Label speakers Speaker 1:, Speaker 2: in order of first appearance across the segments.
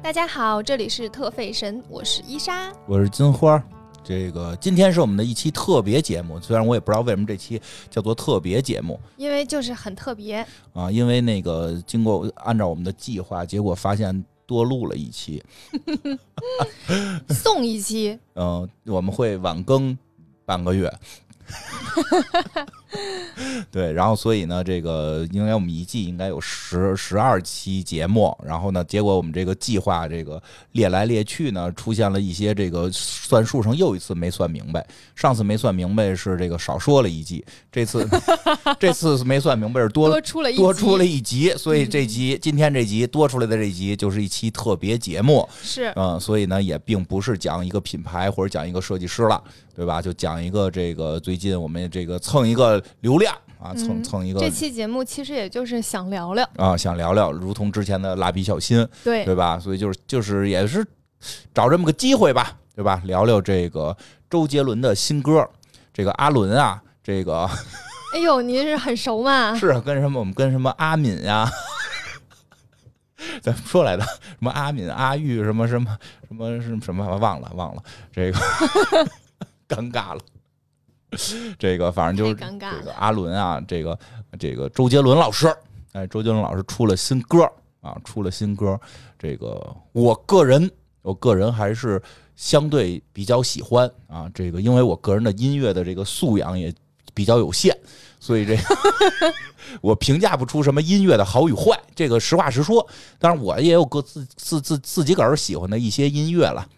Speaker 1: 大家好，这里是特费神，我是伊莎。
Speaker 2: 我是金花。这个今天是我们的一期特别节目，虽然我也不知道为什么这期叫做特别节目
Speaker 1: 因为就是很特别，
Speaker 2: 啊，因为那个经过按照我们的计划，结果发现多录了一期，
Speaker 1: 送一期，
Speaker 2: 嗯、我们会晚更半个月。对，然后所以呢，这个应该我们一季应该有十十二期节目，然后呢，结果我们这个计划这个列来列去呢，出现了一些这个算数上又一次没算明白。上次没算明白是这个少说了一季，这次 这次没算明白是多
Speaker 1: 多出了
Speaker 2: 多出了一集，所以这集今天这集多出来的这集就是一期特别节目。
Speaker 1: 是
Speaker 2: 嗯，所以呢，也并不是讲一个品牌或者讲一个设计师了，对吧？就讲一个这个最近我们这个蹭一个流量啊，蹭
Speaker 1: 嗯
Speaker 2: 蹭一个
Speaker 1: 这期节目其实也就是想聊聊，
Speaker 2: 啊，想聊聊，如同之前的蜡笔小新，
Speaker 1: 对，
Speaker 2: 对吧？所以就是就是也是找这么个机会吧，对吧？聊聊这个周杰伦的新歌，这个阿伦啊，这个
Speaker 1: 哎呦，您是很熟嘛？
Speaker 2: 是啊跟什么我们跟什么阿敏呀、咱们说来的什么阿敏、阿玉什么什么什么什么什么忘了忘了，这个 尴尬了。这个反正就是这个阿伦啊，这个这个周杰伦老师，哎，周杰伦老师出了新歌啊，出了新歌。这个我个人，我个人还是相对比较喜欢啊。这个因为我个人的音乐的这个素养也比较有限，所以这个 我评价不出什么音乐的好与坏。这个实话实说，当然我也有个自自自自己个儿喜欢的一些音乐了。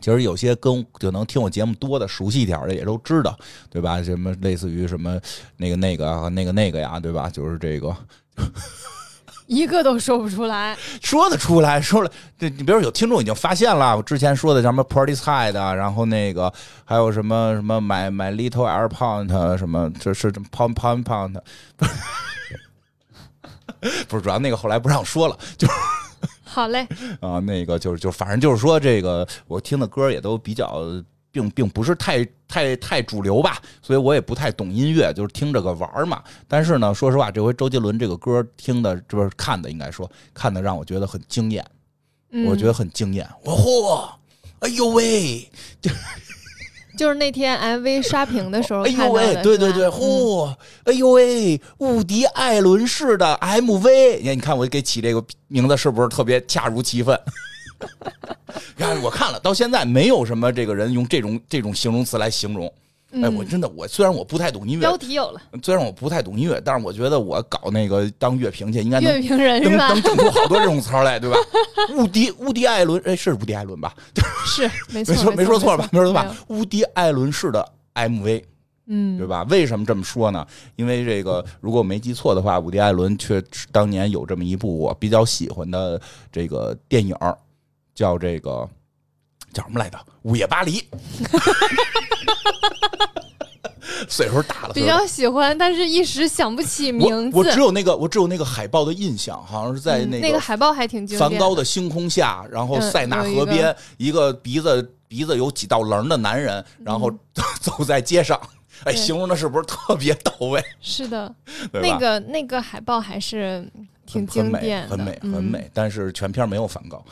Speaker 2: 其实有些跟就能听我节目多的、熟悉一点的也都知道，对吧？什么类似于什么那个那个啊那个那个呀，对吧？就是这个
Speaker 1: 一个都说不出来。
Speaker 2: 说得出来，说了，这你比如有听众已经发现了，我之前说的什么 Party Side 的，然后那个还有什么什么买买 Little Air Pound 什么，这是 Pound Pound Pound，不是主要那个后来不让说了，就
Speaker 1: 好嘞，
Speaker 2: 啊，那个就是就反正就是说，这个我听的歌也都比较，并并不是太太太主流吧，所以我也不太懂音乐，就是听着个玩儿嘛。但是呢，说实话，这回周杰伦这个歌听的，这不是看的，应该说看的让我觉得很惊艳，
Speaker 1: 嗯，
Speaker 2: 我觉得很惊艳。我嚯，哎呦喂，
Speaker 1: 就 是那天 MV 刷屏的时候
Speaker 2: 哎呦喂，对对对，嚯，哎呦喂，伍迪·艾伦式的 MV，你看，你看我给起这个名字是不是特别恰如其分？看我看了，到现在没有什么这个人用这种这种形容词来形容。哎，
Speaker 1: 嗯
Speaker 2: 我真的，我虽然我不太懂音
Speaker 1: 标
Speaker 2: 乐，
Speaker 1: 题有了，
Speaker 2: 虽然我不太懂音乐，但是我觉得我搞那个当乐评去，应该能
Speaker 1: 乐评人
Speaker 2: 能？整出好多这种词儿来，对吧？伍迪伍迪艾伦，哎，是伍迪艾伦吧？
Speaker 1: 是 没错，
Speaker 2: 没说错吧？没说错吧
Speaker 1: 没有？
Speaker 2: 伍迪艾伦式的 MV。
Speaker 1: 嗯，
Speaker 2: 对吧？为什么这么说呢？因为这个，如果我没记错的话，伍迪·艾伦却当年有这么一部我比较喜欢的这个电影儿，叫这个叫什么来着？《午夜巴黎》。岁数大了，
Speaker 1: 比较喜欢，但是一时想不起名字。
Speaker 2: 我我只有那个我只有那个海报的印象，好像是在
Speaker 1: 嗯
Speaker 2: 那
Speaker 1: 那个海报还挺经典
Speaker 2: 梵高的星空下，然后
Speaker 1: 嗯
Speaker 2: 塞纳
Speaker 1: 有一个
Speaker 2: 河边，一个鼻子鼻子有几道棱的男人，然后 走在街上，哎，形容的是不是特别到位？
Speaker 1: 是的，那个那个海报还是挺
Speaker 2: 很美
Speaker 1: 经典的，
Speaker 2: 很美，
Speaker 1: 嗯
Speaker 2: 很美。但是全片没有梵高。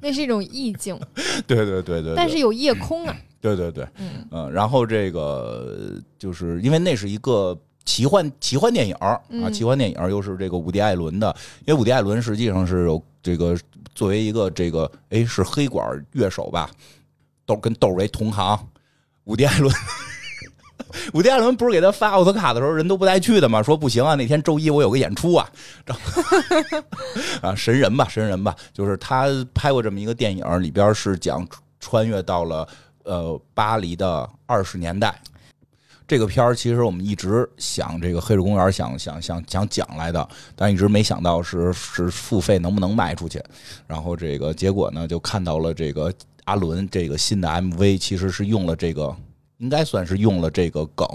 Speaker 1: 那是一种意境，
Speaker 2: 对对对对，
Speaker 1: 但是有夜空啊，
Speaker 2: 对对对，
Speaker 1: 嗯。
Speaker 2: 嗯，然后这个就是因为那是一个奇幻奇幻电影啊，
Speaker 1: 嗯
Speaker 2: 奇幻电影又是这个伍迪·艾伦的，因为伍迪·艾伦实际上是有这个作为一个这个哎是黑管乐手吧，窦跟窦唯同行，伍迪·艾伦。伍迪·艾伦不是给他发奥斯卡的时候，人都不带去的吗？说不行啊，那天周一我有个演出啊，啊，神人吧，神人吧，就是他拍过这么一个电影，里边是讲穿越到了呃巴黎的二十年代。这个片儿其实我们一直想这个黑水公园想想想想讲来的，但一直没想到是是付费能不能卖出去。然后这个结果呢，就看到了这个阿伦这个新的 MV，其实是用了这个，应该算是用了这个梗，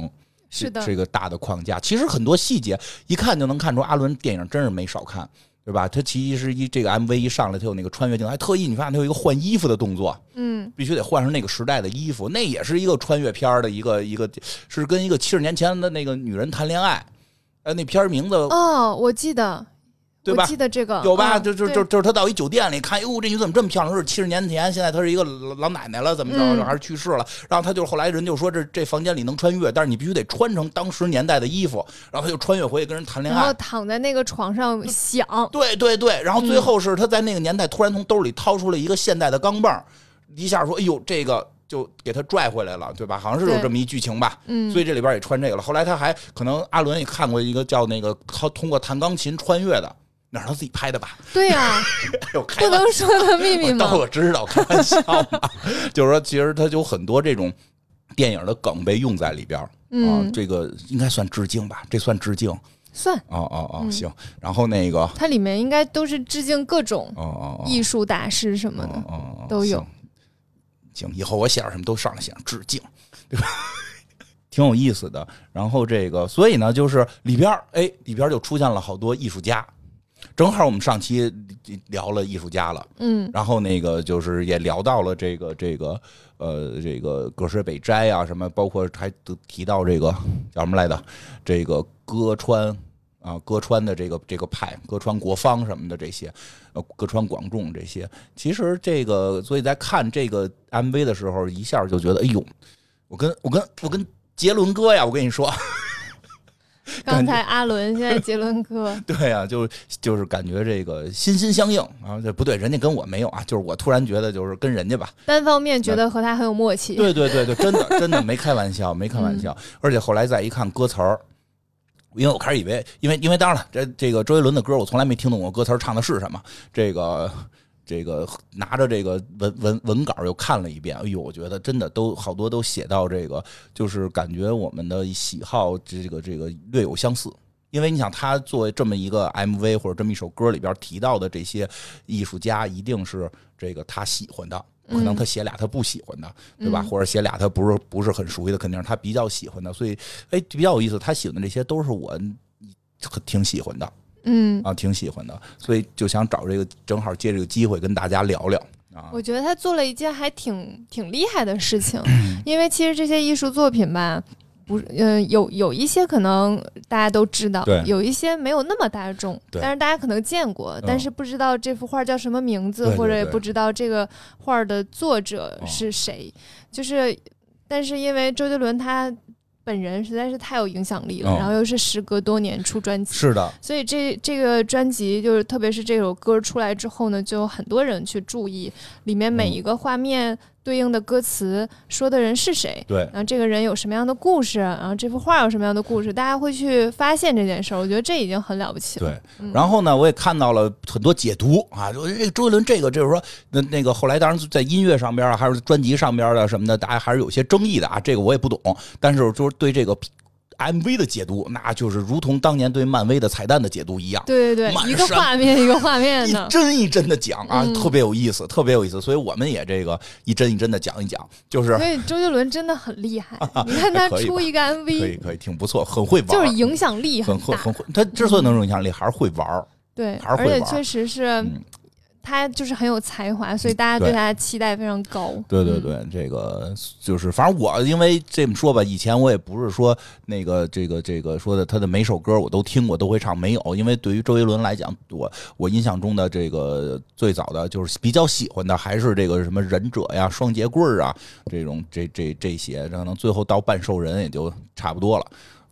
Speaker 1: 是的，
Speaker 2: 这个大的框架。其实很多细节一看就能看出，阿伦电影真是没少看。对吧？他其实一这个 MV 一上来，他有那个穿越镜头，还特意你发现他有一个换衣服的动作，
Speaker 1: 嗯，
Speaker 2: 必须得换上那个时代的衣服，那也是一个穿越片儿的一个一个，是跟一个七十年前的那个女人谈恋爱，呃，那片儿名字
Speaker 1: 哦，我记得，
Speaker 2: 对吧
Speaker 1: 记得这个
Speaker 2: 有吧？
Speaker 1: 嗯
Speaker 2: 就就就就是他到一酒店里看，哟，这女怎么这么漂亮？说是七十年前，现在她是一个老老奶奶了，怎么着？
Speaker 1: 嗯
Speaker 2: 还是去世了？然后他就后来人就说这这房间里能穿越，但是你必须得穿成当时年代的衣服。然后他就穿越回去跟人谈恋爱
Speaker 1: 然后
Speaker 2: 爱。
Speaker 1: 躺在那个床上想，
Speaker 2: 对对对，然后
Speaker 1: 嗯
Speaker 2: 最后是他在那个年代突然从兜里掏出了一个现代的钢镚儿，一下说：“哎呦，这个就给他拽回来了，对吧？好像是有这么一剧情吧。”
Speaker 1: 嗯，
Speaker 2: 所以这里边也穿这个了。后来他还可能阿伦也看过一个叫那个他通过弹钢琴穿越的，那是他自己拍的吧？
Speaker 1: 对 呀、不能说的秘密吗？
Speaker 2: 我知道，开玩笑嘛。就是说，其实他就有很多这种电影的梗被用在里边儿啊
Speaker 1: 嗯，，
Speaker 2: 这个应该算致敬吧？这算致敬？
Speaker 1: 算，
Speaker 2: 哦哦哦，
Speaker 1: 嗯
Speaker 2: 行。然后那个，哦
Speaker 1: 它里面应该都是致敬各种
Speaker 2: 哦哦，
Speaker 1: 艺术大师什么的。
Speaker 2: 哦哦哦
Speaker 1: 都有
Speaker 2: 行。以后我写点什么都上来写上致敬，对吧？挺有意思的。然后这个，所以呢，就是里边儿哎，里边儿就出现了好多艺术家。正好我们上期聊了艺术家了，
Speaker 1: 嗯
Speaker 2: 然后那个就是也聊到了这个这个呃这个葛饰北斋啊什么，包括还提提到这个叫什么来的？这个歌川啊歌川的这个这个派，歌川国芳什么的这些，呃歌川广重这些，其实这个所以在看这个 MV 的时候，一下就觉得哎呦，我跟我跟我跟杰伦哥呀，我跟你说。
Speaker 1: 刚才阿伦，现在杰伦哥，
Speaker 2: 对呀、就是就是感觉这个心心相印啊，这不对，人家跟我没有啊，就是我突然觉得就是跟人家吧，
Speaker 1: 单方面觉得和他很有默契。
Speaker 2: 对对对对，真的真的没开玩笑，没开玩笑。而且后来再一看歌词儿，因为我开始以为，因为因为当然了，这这个周杰伦的歌我从来没听懂过歌词儿唱的是什么。这个这个拿着这个文文文稿又看了一遍，哎呦，我觉得真的都好多都写到这个，就是感觉我们的喜好这个这个略有相似。因为你想，他作为这么一个 MV 或者这么一首歌里边提到的这些艺术家，一定是这个他喜欢的，可能他写俩他不喜欢的，对吧？
Speaker 1: 嗯
Speaker 2: 或者写俩他不是不是很熟悉的，肯定是他比较喜欢的。所以，哎，比较有意思。他喜欢的这些都是我很挺喜欢的
Speaker 1: 嗯，
Speaker 2: 啊，挺喜欢的。所以就想找这个，正好借这个机会跟大家聊聊啊。
Speaker 1: 我觉得他做了一件还挺挺厉害的事情，
Speaker 2: 嗯
Speaker 1: 因为其实这些艺术作品吧。不是，嗯、有有一些可能大家都知道，有一些没有那么大众，但是大家可能见过，但是不知道这幅画叫什么名字，或者也不知道这个画的作者
Speaker 2: 哦
Speaker 1: 是谁。就是，但是因为周杰伦他本人实在是太有影响力了，
Speaker 2: 哦
Speaker 1: 然后又是时隔多年出专辑，
Speaker 2: 是的，
Speaker 1: 所以这这个专辑就是，特别是这首歌出来之后呢，就有很多人去注意里面每一个画面对应的歌词，说的人是谁，
Speaker 2: 对。
Speaker 1: 然后这个人有什么样的故事，然后这幅画有什么样的故事，大家会去发现这件事儿。我觉得这已经很了不起了。
Speaker 2: 对，
Speaker 1: 嗯
Speaker 2: 然后呢，我也看到了很多解读啊，就这个周杰伦这个就是说，那那个后来当然在音乐上边啊，还是专辑上边的什么的，大家还是有些争议的啊，这个我也不懂，但是就是对这个 MV 的解读，那就是如同当年对漫威的彩蛋的解读一样。
Speaker 1: 对对对，一个画面一个画面
Speaker 2: 一
Speaker 1: 的。
Speaker 2: 帧一帧的讲啊，
Speaker 1: 嗯
Speaker 2: 特别有意思，特别有意思，所以我们也这个一帧一帧的讲一讲，就是
Speaker 1: 所以周杰伦真的很厉害，你看他出一个 MV，
Speaker 2: 可以可以挺不错，很会玩，
Speaker 1: 就是影响力大
Speaker 2: 很会很。会，他之所以能有影响力，还是会玩儿
Speaker 1: 对，
Speaker 2: 还是会玩
Speaker 1: 而且确实是
Speaker 2: 嗯
Speaker 1: 他就是很有才华，所以大家对
Speaker 2: 对
Speaker 1: 他的期待非常高。
Speaker 2: 对对
Speaker 1: 嗯
Speaker 2: 对，这个就是，反正我因为这么说吧，以前我也不是说那个这个这个说的他的每首歌我都听过都会唱，没有，因为对于周杰伦来讲，我我印象中的这个最早的就是比较喜欢的还是这个什么忍者呀、双节棍儿啊这种这这这些，可能最后到半兽人也就差不多了。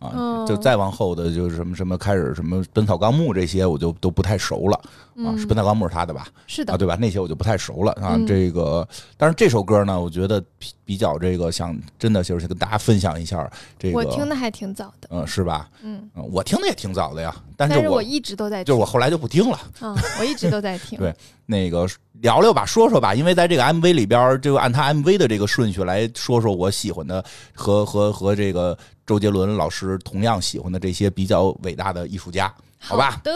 Speaker 2: 啊，
Speaker 1: 嗯
Speaker 2: 就再往后的就是什么什么开始什么《本草纲目》这些，我就都不太熟了啊。是《本草纲目》是他的吧？啊，
Speaker 1: 是的啊，
Speaker 2: 对吧？那些我就不太熟了啊。
Speaker 1: 嗯
Speaker 2: 这个，但是这首歌呢，我觉得比比较这个想真的就是跟大家分享一下这个，
Speaker 1: 我听的还挺早的，
Speaker 2: 嗯，是吧？
Speaker 1: 嗯，
Speaker 2: 嗯，我听的也挺早的呀，但是我
Speaker 1: 但是我一直都在听
Speaker 2: 就是我后来就不听了。
Speaker 1: 啊，我一直都在听。
Speaker 2: 对那个聊聊吧，说说吧，因为在这个 MV 里边，就按他 MV 的这个顺序来说说我喜欢的和和和这个周杰伦老师同样喜欢的这些比较伟大的艺术家，好吧？
Speaker 1: 的，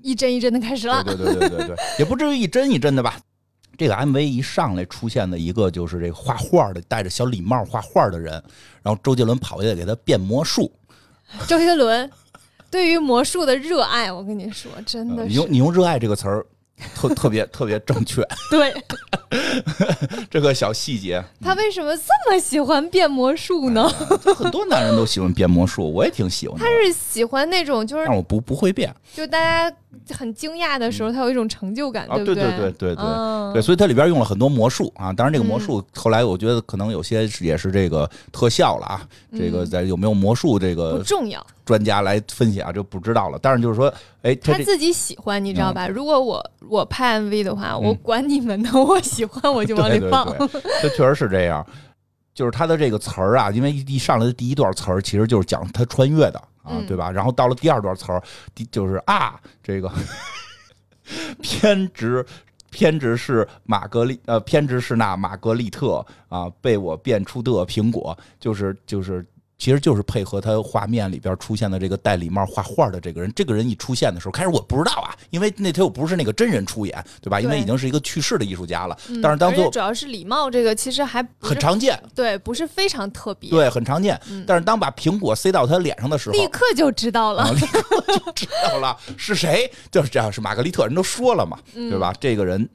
Speaker 1: 一帧一帧的开始了。
Speaker 2: 对对对对对对，也不至于一帧一帧的吧。这个 MV 一上来出现的一个就是这个画画的，戴着小礼帽画画的人，然后周杰伦跑下来给他变魔术。
Speaker 1: 周杰伦对于魔术的热爱，我跟你说，真的是
Speaker 2: 呃你用你用“热爱”这个词儿，特特别特别正确。
Speaker 1: 对
Speaker 2: 这个小细节，
Speaker 1: 他为什么这么喜欢变魔术呢？
Speaker 2: 哎很多男人都喜欢变魔术，我也挺喜欢
Speaker 1: 他，是喜欢那种就是
Speaker 2: 但我不不会变。
Speaker 1: 就大家很惊讶的时候，他有一种成就感，
Speaker 2: 对，
Speaker 1: 不
Speaker 2: 对对对对对。
Speaker 1: 嗯
Speaker 2: 对，所以它里边用了很多魔术啊，当然这个魔
Speaker 1: 嗯
Speaker 2: 术后来我觉得可能有些也是这个特效了啊，这个
Speaker 1: 嗯
Speaker 2: 在有没有魔术这
Speaker 1: 不
Speaker 2: 个
Speaker 1: 重要，
Speaker 2: 专家来分析啊，就不知道了。但是就是说，哎，他
Speaker 1: 他自己喜欢，你知道吧？如果我我拍 MV 的话，我
Speaker 2: 嗯
Speaker 1: 管你们的，我喜欢我就往里
Speaker 2: 对对
Speaker 1: 放。
Speaker 2: 这确实是这样。就是他的这个词儿啊，因为一上来的第一段词儿其实就是讲他穿越的啊，
Speaker 1: 嗯
Speaker 2: 对吧？然后到了第二段词儿，第就是啊，这个偏执。偏执是玛格丽，呃，偏执是那玛格丽特啊，被我变出的苹果，就是就是，其实就是配合他画面里边出现的这个戴礼帽画画的这个人。这个人一出现的时候，开始我不知道啊，因为那他又不是那个真人出演，对吧？因为已经是一个去世的艺术家了。
Speaker 1: 嗯
Speaker 2: 但是当最后
Speaker 1: 而且主要是礼貌这个，其实还
Speaker 2: 很常见，
Speaker 1: 对，不是非常特别，
Speaker 2: 对，很常见。
Speaker 1: 嗯
Speaker 2: 但是当把苹果塞到他脸上的时候，
Speaker 1: 立刻就知道了。
Speaker 2: 啊，立刻就知道了是谁，就是这样，是玛格丽特，人都说了嘛，
Speaker 1: 嗯
Speaker 2: 对吧？这个人，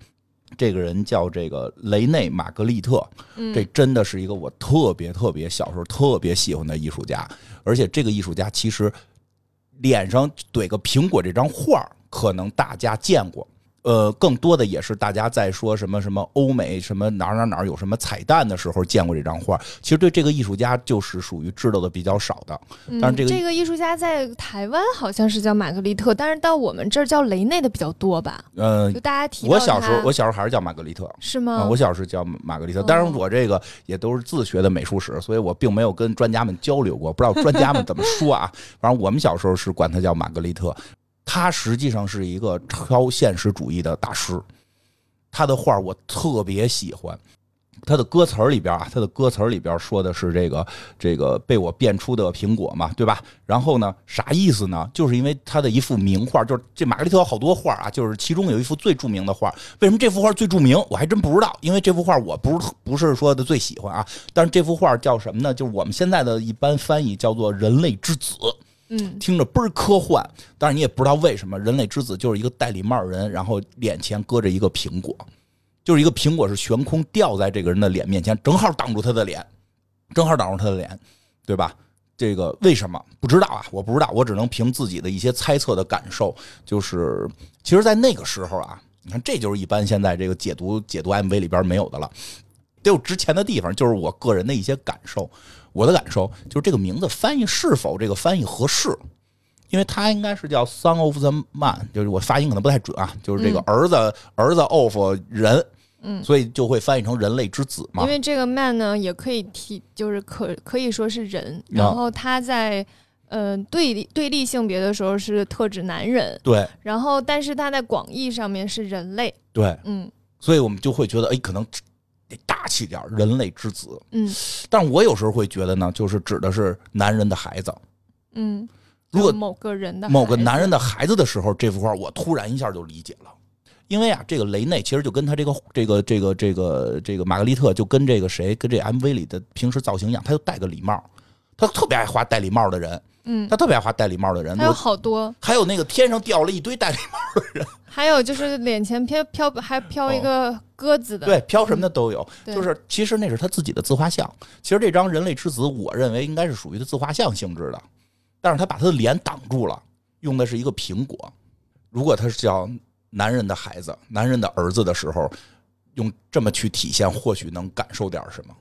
Speaker 2: 这个人叫这个雷内·玛格丽特，
Speaker 1: 嗯
Speaker 2: 这真的是一个我特别特别小时候特别喜欢的艺术家，而且这个艺术家其实脸上怼个苹果这张画儿可能大家见过。呃，更多的也是大家在说什么什么欧美什么哪儿哪儿哪儿有什么彩蛋的时候见过这张画。其实对这个艺术家就是属于知道的比较少的。
Speaker 1: 嗯
Speaker 2: 但是这个
Speaker 1: 这个艺术家在台湾好像是叫玛格丽特，但是到我们这儿叫雷内的比较多吧？
Speaker 2: 呃
Speaker 1: 就，大家提到
Speaker 2: 我小时候我小时候还是叫玛格丽特。
Speaker 1: 是吗？
Speaker 2: 啊，我小时候叫玛格丽特，
Speaker 1: 哦
Speaker 2: 当然我这个也都是自学的美术史，所以我并没有跟专家们交流过，不知道专家们怎么说啊。反正我们小时候是管他叫玛格丽特，他实际上是一个超现实主义的大师，他的画我特别喜欢。他的歌词里边啊，他的歌词里边说的是这个这个被我变出的苹果嘛，对吧？然后呢，啥意思呢？就是因为他的一幅名画，就是这玛格丽特有好多画啊，就是其中有一幅最著名的画。为什么这幅画最著名？我还真不知道，因为这幅画我不是不是说的最喜欢啊。但是这幅画叫什么呢？就是我们现在的一般翻译叫做“人类之子”。
Speaker 1: 嗯，
Speaker 2: 听着倍儿科幻，但是你也不知道为什么，人类之子就是一个戴礼帽人，然后脸前搁着一个苹果，就是一个苹果是悬空掉在这个人的脸面前，正好挡住他的脸，正好挡住他的脸，对吧？这个为什么不知道啊？我不知道，我只能凭自己的一些猜测的感受，就是其实，在那个时候啊，你看，这就是一般现在这个解读解读 MV 里边没有的了，得有值钱的地方，就是我个人的一些感受。我的感受就是这个名字翻译是否这个翻译合适，因为它应该是叫 “son of the man”，就是我发音可能不太准啊，就是这个儿子、儿子 of 人，
Speaker 1: 嗯。
Speaker 2: 所以就会翻译成人类之子嘛。
Speaker 1: 因。为这个 man 呢，也可以提，就是可可以说是人，然后他在呃对立对立性别的时候是特指男人，
Speaker 2: 对。
Speaker 1: 然后但是他在广义上面是人类，
Speaker 2: 对，
Speaker 1: 嗯。
Speaker 2: 所以我们就会觉得，哎，可能得大气点，人类之子。
Speaker 1: 嗯
Speaker 2: 但我有时候会觉得呢，就是指的是男人的孩子。
Speaker 1: 嗯，
Speaker 2: 如果
Speaker 1: 某个人的
Speaker 2: 某个男人的孩子的时候，这幅画我突然一下就理解了。因为啊，这个雷内其实就跟他这个这个这个这个这个玛格丽特，就跟这个谁跟这 MV 里的平时造型一样，他就戴个礼帽，他特别爱画戴礼帽的人，
Speaker 1: 嗯，
Speaker 2: 他特别爱画戴礼帽的人。
Speaker 1: 还有好多，
Speaker 2: 还有那个天上掉了一堆戴礼帽的人，
Speaker 1: 还有就是脸前飘飘还飘一个鸽子的，
Speaker 2: 哦对，飘什么的都有。
Speaker 1: 对
Speaker 2: 就是其实那是他自己的自画像。其实这张人类之子，我认为应该是属于他自画像性质的，但是他把他的脸挡住了，用的是一个苹果。如果他是叫男人的孩子、男人的儿子的时候，用这么去体现，或许能感受点什么，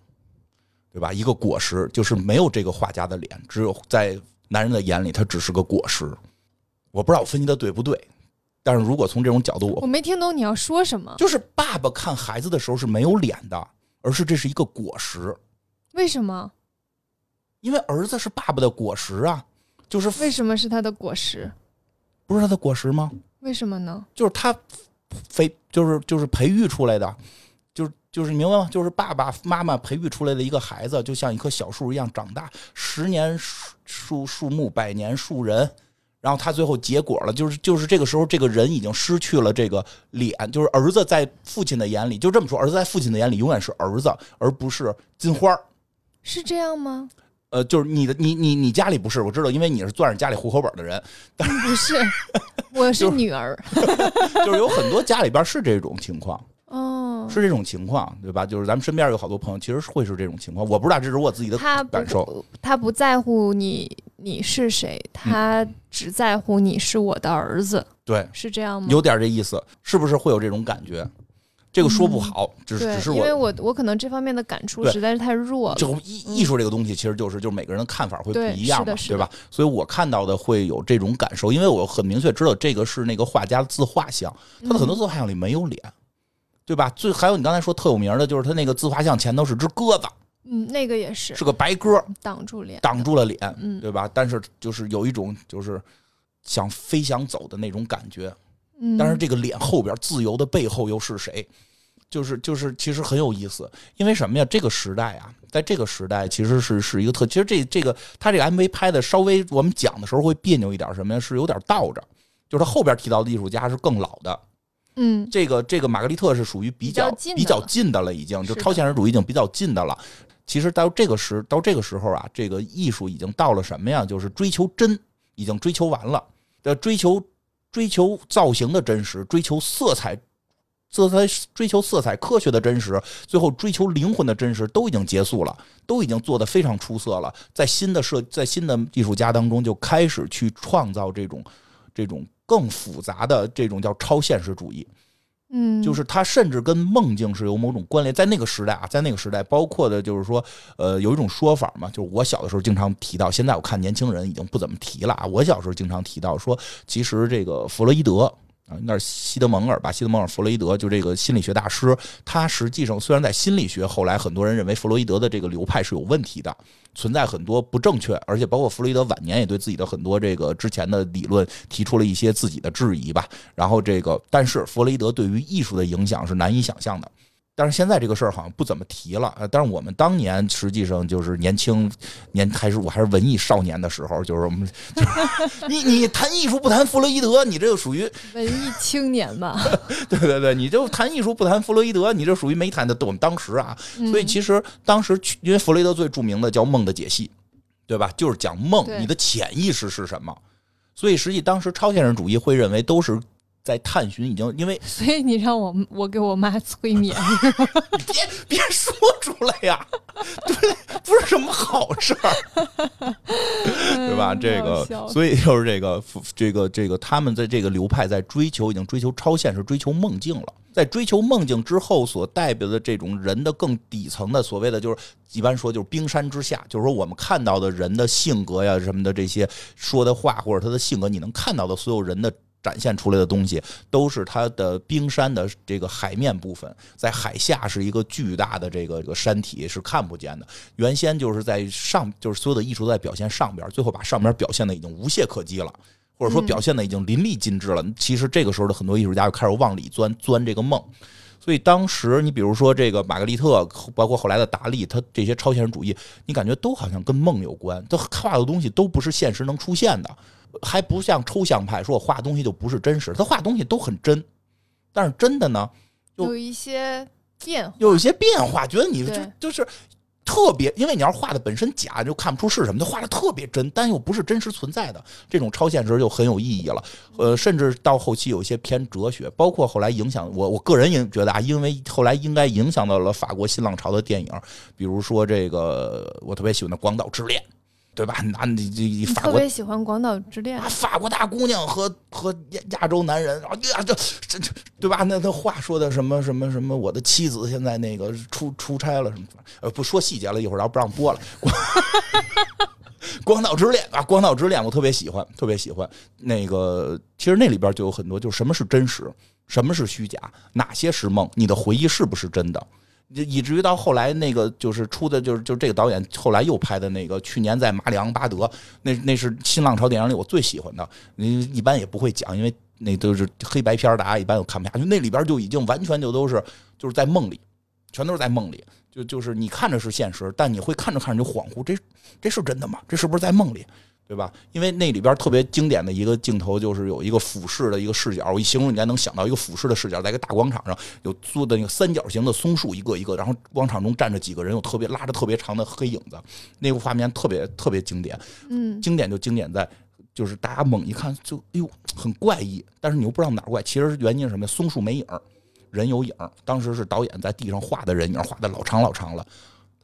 Speaker 2: 对吧？一个果实就是没有这个画家的脸，只有在男人的眼里，他只是个果实。我不知道我分析的对不对，但是如果从这种角度，我
Speaker 1: 我没听懂你要说什么，
Speaker 2: 就是爸爸看孩子的时候是没有脸的，而是这是一个果实，
Speaker 1: 为什么？
Speaker 2: 因为儿子是爸爸的果实啊，就是
Speaker 1: 为什么是他的果实？
Speaker 2: 不是他的果实吗？
Speaker 1: 为什么呢？
Speaker 2: 就是他肥，就是就是培育出来的，就是就是你明白吗？就是爸爸妈妈培育出来的一个孩子，就像一棵小树一样长大，十年树树树木，百年树人。然后他最后结果了，就是就是这个时候，这个人已经失去了这个脸，就是儿子在父亲的眼里，就这么说，儿子在父亲的眼里永远是儿子，而不是金花儿
Speaker 1: 是这样吗？
Speaker 2: 呃，就是你的你你你家里不是，我知道，因为你是攥着家里户口本的人，
Speaker 1: 不是，我是 女儿。
Speaker 2: 就是有很多家里边是这种情况，
Speaker 1: 哦，
Speaker 2: 是这种情况，对吧？就是咱们身边有好多朋友，其实会是这种情况，我不知道，这是我自己的感受。
Speaker 1: 他不在乎你你是谁，他只在乎你是我的儿子。
Speaker 2: 对，
Speaker 1: 是这样吗？
Speaker 2: 有点这意思，是不是会有这种感觉？这个说不好，只是只是我，
Speaker 1: 因为
Speaker 2: 我。
Speaker 1: 我我可能这方面的感触实在是太弱了。
Speaker 2: 就艺艺术这个东西，其实就是就是每个人的看法会不一样嘛，对吧？所以我看到的会有这种感受，因为我很明确知道这个是那个画家的自画像，他的很多自画像里没有脸，对吧？最还有你刚才说特有名的就是他那个自画像前头是只鸽子，
Speaker 1: 嗯，那个也是
Speaker 2: 是个白鸽，
Speaker 1: 挡住脸，
Speaker 2: 挡住了脸，
Speaker 1: 嗯
Speaker 2: 对吧？但是就是有一种就是想飞翔走的那种感觉，
Speaker 1: 嗯，
Speaker 2: 但是这个脸后边自由的背后又是谁？就是就是，其实很有意思，因为什么呀？这个时代啊，在这个时代其实是是一个特，其实这这个他这个 MV 拍的稍微我们讲的时候会别扭一点，什么呀？是有点倒着，就是他后边提到的艺术家是更老的，
Speaker 1: 嗯
Speaker 2: 这个这个玛格丽特是属于比较
Speaker 1: 比较近的
Speaker 2: 了，已经就超现实主义已经比较近的了。其实到这个时到这个时候啊，这个艺术已经到了什么呀？就是追求真，已经追求完了。呃追求追求造型的真实，追求色彩。色彩追求色彩科学的真实，最后追求灵魂的真实，都已经结束了，都已经做得非常出色了。在新的设，在新的艺术家当中，就开始去创造这种这种更复杂的这种叫超现实主义。
Speaker 1: 嗯，
Speaker 2: 就是它甚至跟梦境是有某种关联。在那个时代啊，在那个时代，包括的就是说，呃，有一种说法嘛，就是我小的时候经常提到，现在我看年轻人已经不怎么提了啊。我小时候经常提到说，其实这个弗洛伊德。啊，那是西德蒙尔吧？西德蒙尔·弗洛伊德就这个心理学大师，他实际上虽然在心理学后来很多人认为弗洛伊德的这个流派是有问题的，存在很多不正确，而且包括弗洛伊德晚年也对自己的很多这个之前的理论提出了一些自己的质疑吧。然后这个，但是弗洛伊德对于艺术的影响是难以想象的。但是现在这个事儿好像不怎么提了，呃，但是我们当年实际上就是年轻年还是我还是文艺少年的时候，就是我们就是 你你谈艺术不谈弗洛伊德，你这就属于
Speaker 1: 文艺青年吧。
Speaker 2: 对对对，你就谈艺术不谈弗洛伊德，你这属于没谈的。我们当时啊，
Speaker 1: 嗯
Speaker 2: 所以其实当时去因为弗洛伊德最著名的叫梦的解析，对吧？就是讲梦，你的潜意识是什么。所以实际当时超现实主义会认为都是在探寻，已经因为
Speaker 1: 所以你让我我给我妈催眠，
Speaker 2: 别别说出来呀，对，不是什么好事儿。对吧？这个，所以就是这个，这个，这个，他们在这个流派在追求，已经追求超现实，追求梦境了。在追求梦境之后，所代表的这种人的更底层的所谓的，就是一般说就是冰山之下，就是说我们看到的人的性格呀什么的这些说的话或者他的性格，你能看到的所有人的。展现出来的东西都是它的冰山的这个海面部分，在海下是一个巨大的这个这个山体是看不见的。原先就是在上，就是所有的艺术都在表现上边，最后把上边表现的已经无懈可击了，或者说表现的已经淋漓尽致了。其实这个时候的很多艺术家就开始往里钻，钻这个梦。所以当时你比如说这个玛格丽特，包括后来的达利，他这些超现实主义，你感觉都好像跟梦有关，他画的东西都不是现实能出现的。还不像抽象派，说我画东西就不是真实，他画东西都很真，但是真的呢，
Speaker 1: 有一些变化，
Speaker 2: 有一些变化，觉得你就就是特别，因为你要画的本身假，就看不出是什么，就画的特别真，但又不是真实存在的，这种超现实就很有意义了。呃，甚至到后期有一些偏哲学，包括后来影响我，我个人也觉得啊，因为后来应该影响到了法国新浪潮的电影，比如说这个我特别喜欢的《广岛之恋》。对吧？男的这法国
Speaker 1: 特别喜欢《广岛之恋》
Speaker 2: 啊，法国大姑娘和和亚亚洲男人，啊呀，这这这对吧？那他话说的什么什么什么，我的妻子现在那个出出差了什么？呃，不说细节了，一会儿要不让播了。广岛之恋啊，广岛之恋，我特别喜欢，特别喜欢。那个其实那里边就有很多，就是什么是真实，什么是虚假，哪些是梦，你的回忆是不是真的？以至于到后来那个就是出的就是就这个导演后来又拍的那个去年在马里昂巴德那那是新浪潮电影里我最喜欢的，你一般也不会讲，因为那都是黑白片大家一般都看不下去。那里边就已经完全就都是就是在梦里，全都是在梦里，就就是你看着是现实，但你会看着看着就恍惚，这这是真的吗？这是不是在梦里？对吧？因为那里边特别经典的一个镜头，就是有一个俯视的一个视角。我一形容，你应该能想到一个俯视的视角，在一个大广场上，有租的那个三角形的松树，一个一个，然后广场中站着几个人，有特别拉着特别长的黑影子，那个画面特别特别经典。
Speaker 1: 嗯，
Speaker 2: 经典就经典在，就是大家猛一看就哎呦很怪异，但是你又不知道哪怪。其实原因是什么？松树没影儿，人有影儿。当时是导演在地上画的人影，画的老长老长了。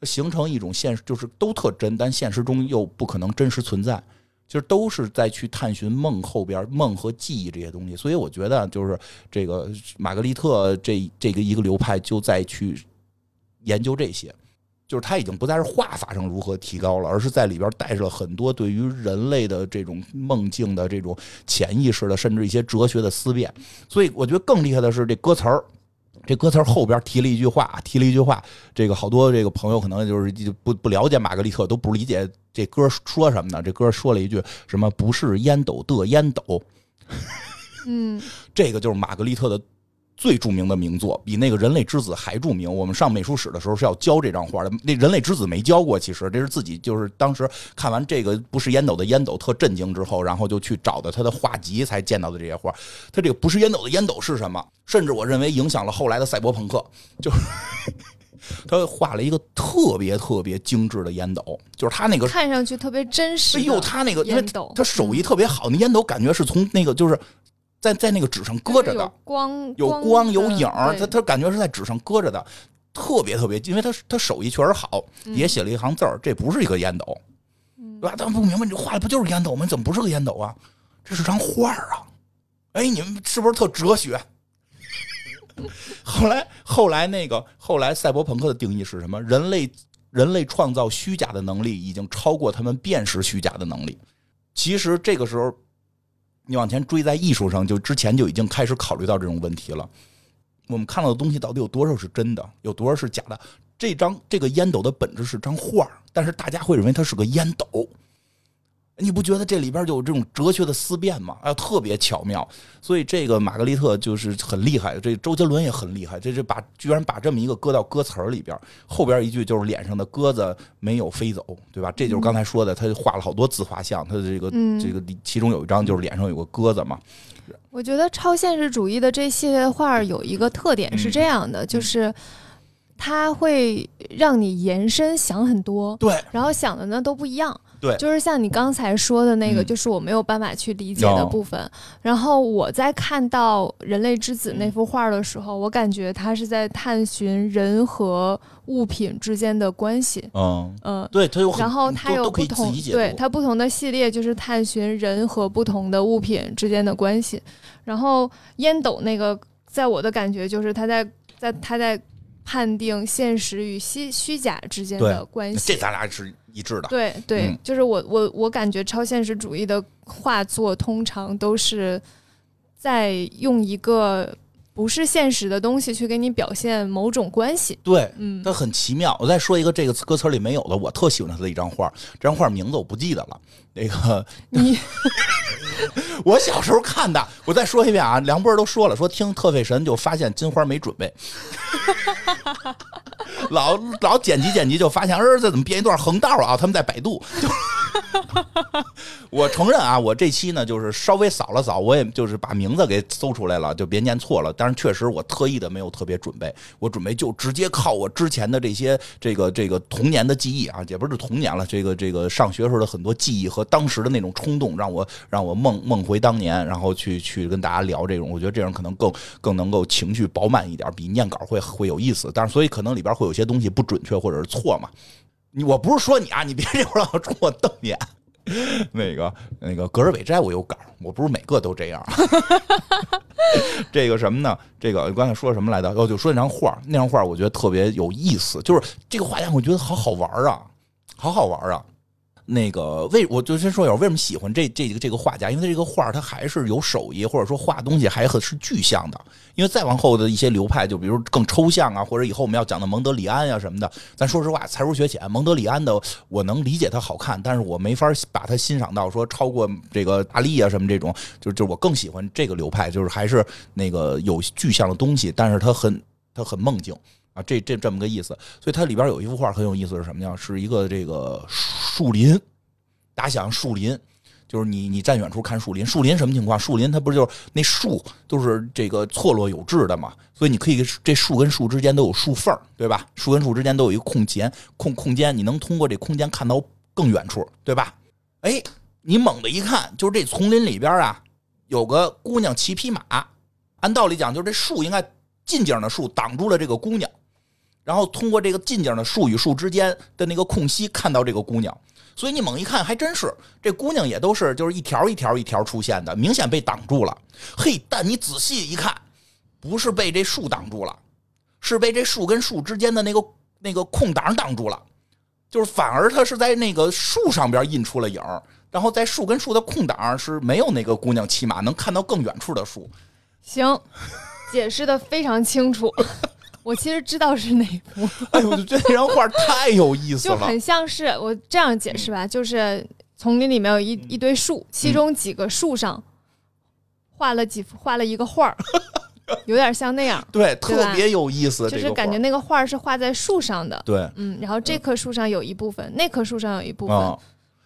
Speaker 2: 形成一种现实，就是都特真，但现实中又不可能真实存在。其实都是在去探寻梦后边梦和记忆这些东西。所以我觉得，就是这个玛格丽特这这个一个流派就在去研究这些。就是他已经不再是画法上如何提高了，而是在里边带着很多对于人类的这种梦境的这种潜意识的，甚至一些哲学的思辨。所以我觉得更厉害的是这歌词儿，这歌词后边提了一句话，提了一句话，这个好多这个朋友可能就是不不了解玛格丽特，都不理解这歌说什么呢？这歌说了一句什么？不是烟斗的烟斗，
Speaker 1: 嗯，
Speaker 2: 这个就是玛格丽特的。最著名的名作比那个人类之子还著名。我们上美术史的时候是要教这张画的，那人类之子没教过。其实这是自己就是当时看完这个不是烟斗的烟斗特震惊之后，然后就去找的他的画集才见到的这些画。他这个不是烟斗的烟斗是什么？甚至我认为影响了后来的赛博朋克。就是他画了一个特别特别精致的烟斗，就是他那个
Speaker 1: 看上去特别真实。
Speaker 2: 哎呦，他那个
Speaker 1: 烟斗，
Speaker 2: 他手艺特别好，那烟斗感觉是从那个就是。在在那个纸上搁着的，
Speaker 1: 光
Speaker 2: 有光有影儿，他他感觉是在纸上搁着的，特别特别，因为他他手艺确实好，也写了一行字儿，这不是一个烟斗，对吧？他不明白你这画的不就是烟斗吗？怎么不是个烟斗啊？这是张画啊！哎，你们是不是特哲学？后来后来那个后来赛博朋克的定义是什么？人类人类创造虚假的能力已经超过他们辨识虚假的能力。其实这个时候。你往前追，在艺术上就之前就已经开始考虑到这种问题了。我们看到的东西到底有多少是真的，有多少是假的？这张这个烟斗的本质是张画，但是大家会认为它是个烟斗。你不觉得这里边就有这种哲学的思辨吗？啊，特别巧妙。所以这个玛格丽特就是很厉害，这周杰伦也很厉害。这是把居然把这么一个搁到歌词里边，后边一句就是脸上的鸽子没有飞走，对吧？这就是刚才说的，他画了好多自画像，他的这个这个其中有一张就是脸上有个鸽子嘛。
Speaker 1: 我觉得超现实主义的这系列画有一个特点是这样的，就是它会让你延伸想很多，
Speaker 2: 对，
Speaker 1: 然后想的呢都不一样。
Speaker 2: 对，
Speaker 1: 就是像你刚才说的那个，就是我没有办法去理解的部分。然后我在看到《人类之子》那幅画的时候，我感觉他是在探寻人和物品之间的关系。
Speaker 2: 嗯
Speaker 1: 嗯，
Speaker 2: 对，他有，
Speaker 1: 然后他有不同，对他不同的系列就是探寻人和不同的物品之间的关系。然后烟斗那个，在我的感觉就是他在在他在判定现实与虚虚假之间的关系。
Speaker 2: 这咱俩是。一致的，
Speaker 1: 对对，就是我我我感觉超现实主义的画作通常都是在用一个不是现实的东西去给你表现某种关系。
Speaker 2: 对，
Speaker 1: 嗯，
Speaker 2: 它很奇妙。我再说一个这个歌词里没有的，我特喜欢他的一张画，这张画名字我不记得了。那个
Speaker 1: 你，
Speaker 2: 我小时候看的。我再说一遍啊，梁波都说了，说听特费神就发现金花没准备。老老剪辑剪辑就发现儿子怎么编一段横道啊？他们在百度。我承认啊，我这期呢就是稍微扫了扫，我也就是把名字给搜出来了，就别念错了。但是确实我特意的没有特别准备，我准备就直接靠我之前的这些这个这个童年的记忆啊，也不是童年了，这个这个上学时候的很多记忆和当时的那种冲动，让我让我梦梦回当年，然后去去跟大家聊这种。我觉得这样可能更更能够情绪饱满一点，比念稿会会有意思。但是所以可能里边会有些东西不准确或者是错嘛。你我不是说你啊，你别这会儿老冲我瞪眼。那个那个格尔韦斋我有稿，我不是每个都这样。这个什么呢？这个刚才说什么来着？哦，就说那张画，那张画我觉得特别有意思，就是这个画家我觉得好好玩啊，好好玩啊。那个为我就先说一下为什么喜欢这这个这个画家，因为他这个画他还是有手艺，或者说画东西还很是具象的。因为再往后的一些流派，就比如更抽象啊，或者以后我们要讲的蒙德里安呀什么的，咱说实话，才疏学浅。蒙德里安的我能理解他好看，但是我没法把他欣赏到说超过这个大力啊什么这种，就就我更喜欢这个流派，就是还是那个有具象的东西，但是他很他很梦境啊，这这这么个意思。所以它里边有一幅画很有意思是什么呀？是一个这个。树林，大家想树林，就是你你站远处看树林，树林什么情况？树林它不就是那树都是这个错落有致的嘛？所以你可以这树跟树之间都有树缝对吧？树跟树之间都有一个空间，空空间你能通过这空间看到更远处，对吧？哎，你猛的一看，就是这丛林里边啊，有个姑娘骑匹马。按道理讲，就是这树应该近景的树挡住了这个姑娘。然后通过这个近景的树与树之间的那个空隙看到这个姑娘。所以你猛一看，还真是这姑娘也都是就是一条一条一条出现的，明显被挡住了。嘿，但你仔细一看，不是被这树挡住了，是被这树跟树之间的那个那个空档挡住了。就是反而它是在那个树上边印出了影然后在树跟树的空档是没有那个姑娘骑马能看到更远处的树。
Speaker 1: 行，解释的非常清楚。我其实知道是哪幅，
Speaker 2: 哎呦，我觉得这张画太有意思
Speaker 1: 了，就很像是我这样解释吧，就是丛林里面有一一堆树，其中几个树上画了几幅，画了一个画儿，有点像那样，
Speaker 2: 对，特别有意思，
Speaker 1: 就是感觉那个画是画在树上的，
Speaker 2: 对，
Speaker 1: 嗯，然后这棵树上有一部分，那棵树上有一部分，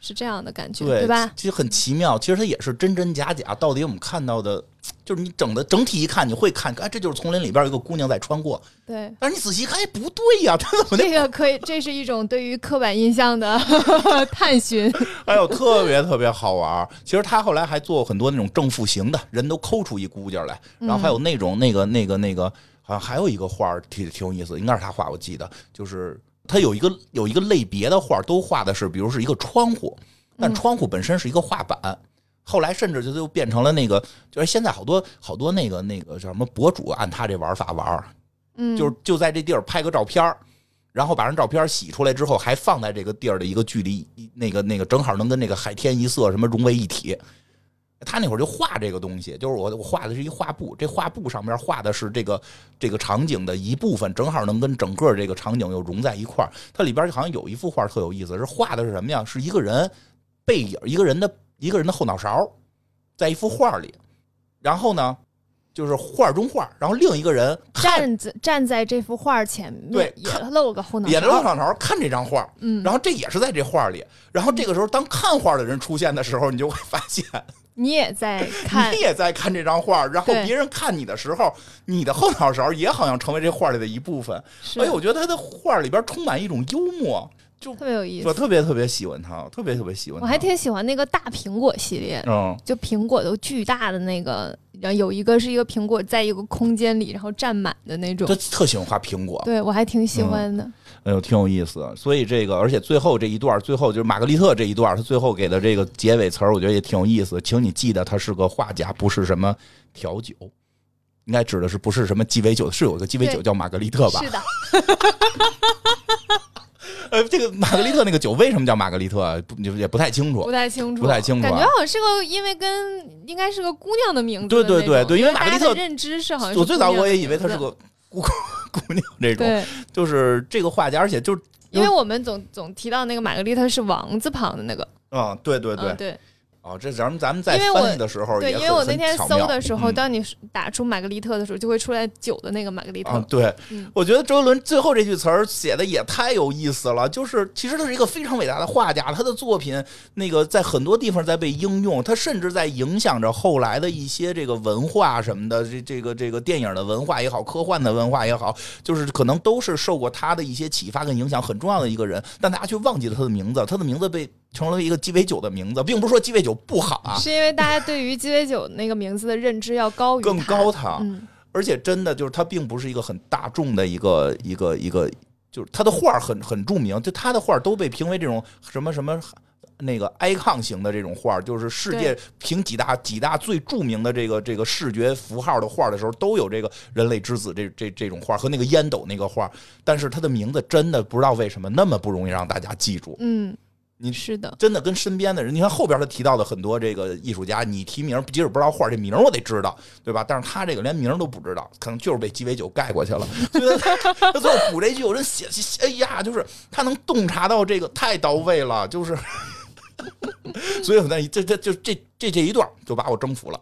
Speaker 1: 是这样的感觉，
Speaker 2: 对
Speaker 1: 吧？
Speaker 2: 其实很奇妙，其实它也是真真假假，到底我们看到的。就是你整的整体一看，你会看，哎，这就是丛林里边有一个姑娘在穿过。
Speaker 1: 对，
Speaker 2: 但是你仔细一看，哎，不对呀，这怎么
Speaker 1: 这个可以？这是一种对于刻板印象的 探寻。
Speaker 2: 哎呦，特别特别好玩。其实他后来还做很多那种正负形的，人都抠出一姑娘来，然后还有那种那个那个那个，好像还有一个画挺挺有意思，应该是他画，我记得，就是他有一个有一个类别的画，都画的是，比如是一个窗户，但窗户本身是一个画板。后来甚至就就变成了那个，就是现在好多好多那个那个叫什么博主按他这玩法玩
Speaker 1: 嗯，
Speaker 2: 就是就在这地儿拍个照片然后把人照片洗出来之后，还放在这个地儿的一个距离，那个那个正好能跟那个海天一色什么融为一体。他那会儿就画这个东西，就是我我画的是一画布，这画布上面画的是这个这个场景的一部分，正好能跟整个这个场景又融在一块儿。它里边好像有一幅画特有意思，是画的是什么呀？是一个人背影，一个人的。一个人的后脑勺，在一幅画里，然后呢，就是画中画，然后另一个人
Speaker 1: 站在站在这幅画前面，
Speaker 2: 对，
Speaker 1: 也露个后脑，
Speaker 2: 也露后脑勺看这张画，
Speaker 1: 嗯，
Speaker 2: 然后这也是在这画里，然后这个时候当看画的人出现的时候，你就会发现
Speaker 1: 你也在看，
Speaker 2: 你也在看这张画，然后别人看你的时候，你的后脑勺也好像成为这画里的一部分，所以我觉得他的画里边充满一种幽默。就
Speaker 1: 特别有意思，
Speaker 2: 我特别特别喜欢它，特别特别喜欢。
Speaker 1: 我还挺喜欢那个大苹果系列，
Speaker 2: 嗯，
Speaker 1: 就苹果都巨大的那个，然后有一个是一个苹果在一个空间里，然后占满的那种。
Speaker 2: 他特喜欢画苹果，
Speaker 1: 对我还挺喜欢的。
Speaker 2: 哎呦，挺有意思。所以这个，而且最后这一段，最后就是玛格丽特这一段，他最后给的这个结尾词儿，我觉得也挺有意思。请你记得，他是个画家，不是什么调酒，应该指的是不是什么鸡尾酒？是有个鸡尾酒叫玛格丽特吧？
Speaker 1: 是的。
Speaker 2: 呃，这个玛格丽特那个酒为什么叫玛格丽特？不也不太清楚，
Speaker 1: 不太清楚，
Speaker 2: 不太清楚。
Speaker 1: 感觉好像是个，因为跟应该是个姑娘的名字。
Speaker 2: 对对对对，因为玛格丽特
Speaker 1: 认知是好像。
Speaker 2: 我最早我也以为她是个 姑姑娘这种，就是这个画家，而且就是
Speaker 1: 因为我们总总提到那个玛格丽特是王字旁的那个。
Speaker 2: 啊，对对
Speaker 1: 对
Speaker 2: 对。哦，这咱们咱们在翻译的时候，
Speaker 1: 对，因为我那天搜的时候，当你打出玛格丽特的时候，就会出来酒的那个玛格丽特。
Speaker 2: 对，我觉得周杰伦最后这句词儿写的也太有意思了。就是其实他是一个非常伟大的画家，他的作品那个在很多地方在被应用，他甚至在影响着后来的一些这个文化什么的，这这个这个电影的文化也好，科幻的文化也好，就是可能都是受过他的一些启发跟影响很重要的一个人，但大家却忘记了他的名字，他的名字被。成了一个鸡尾酒的名字，并不是说鸡尾酒不好啊，
Speaker 1: 是因为大家对于鸡尾酒那个名字的认知要高于
Speaker 2: 更高它，而且真的就是它并不是一个很大众的一个一个一个，就是他的画很很著名，就他的画都被评为这种什么什么那个 icon 型的这种画，就是世界评几大几大最著名的这个这个视觉符号的画的时候，都有这个人类之子这这这种画和那个烟斗那个画，但是他的名字真的不知道为什么那么不容易让大家记住，
Speaker 1: 嗯。
Speaker 2: 你
Speaker 1: 是的，
Speaker 2: 真的跟身边的人，你看后边他提到的很多这个艺术家，你提名即使不知道画这名我得知道，对吧？但是他这个连名都不知道，可能就是被鸡尾酒盖过去了。他最后补这句，有人写，哎呀，就是他能洞察到这个太到位了，就是，所以那这这就这这这一段就把我征服了。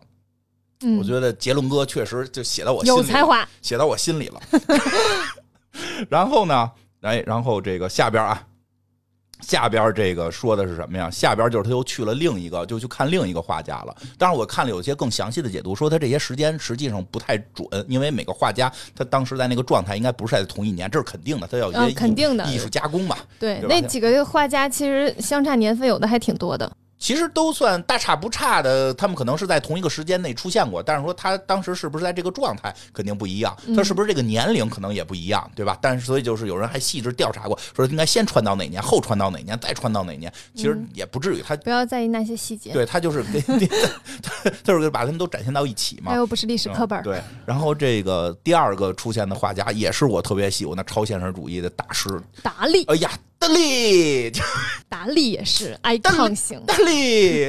Speaker 1: 嗯，
Speaker 2: 我觉得杰伦哥确实就写到我
Speaker 1: 有才华，
Speaker 2: 写到我心里了。然后呢，哎，然后这个下边啊。下边这个说的是什么呀？下边就是他又去了另一个，就去看另一个画家了。当然，我看了有些更详细的解读，说他这些时间实际上不太准，因为每个画家他当时在那个状态应该不是在同一年，这是肯定的。他要一
Speaker 1: 些肯定的
Speaker 2: 艺术加工嘛。
Speaker 1: 对，那几个画家其实相差年份有的还挺多的。
Speaker 2: 其实都算大差不差的，他们可能是在同一个时间内出现过，但是说他当时是不是在这个状态肯定不一样，他是不是这个年龄可能也不一样，对吧？但是所以就是有人还细致调查过，说应该先穿到哪年，后穿到哪年，再穿到哪年，其实也不至于。他
Speaker 1: 不要在意那些细节，
Speaker 2: 对他就是给，就是把他们都展现到一起嘛。
Speaker 1: 他又不是历史课本。
Speaker 2: 对，然后这个第二个出现的画家也是我特别喜欢的超现实主义的大师
Speaker 1: 达利。
Speaker 2: 哎呀。达利，
Speaker 1: 达利也是 爱抗型。
Speaker 2: 达利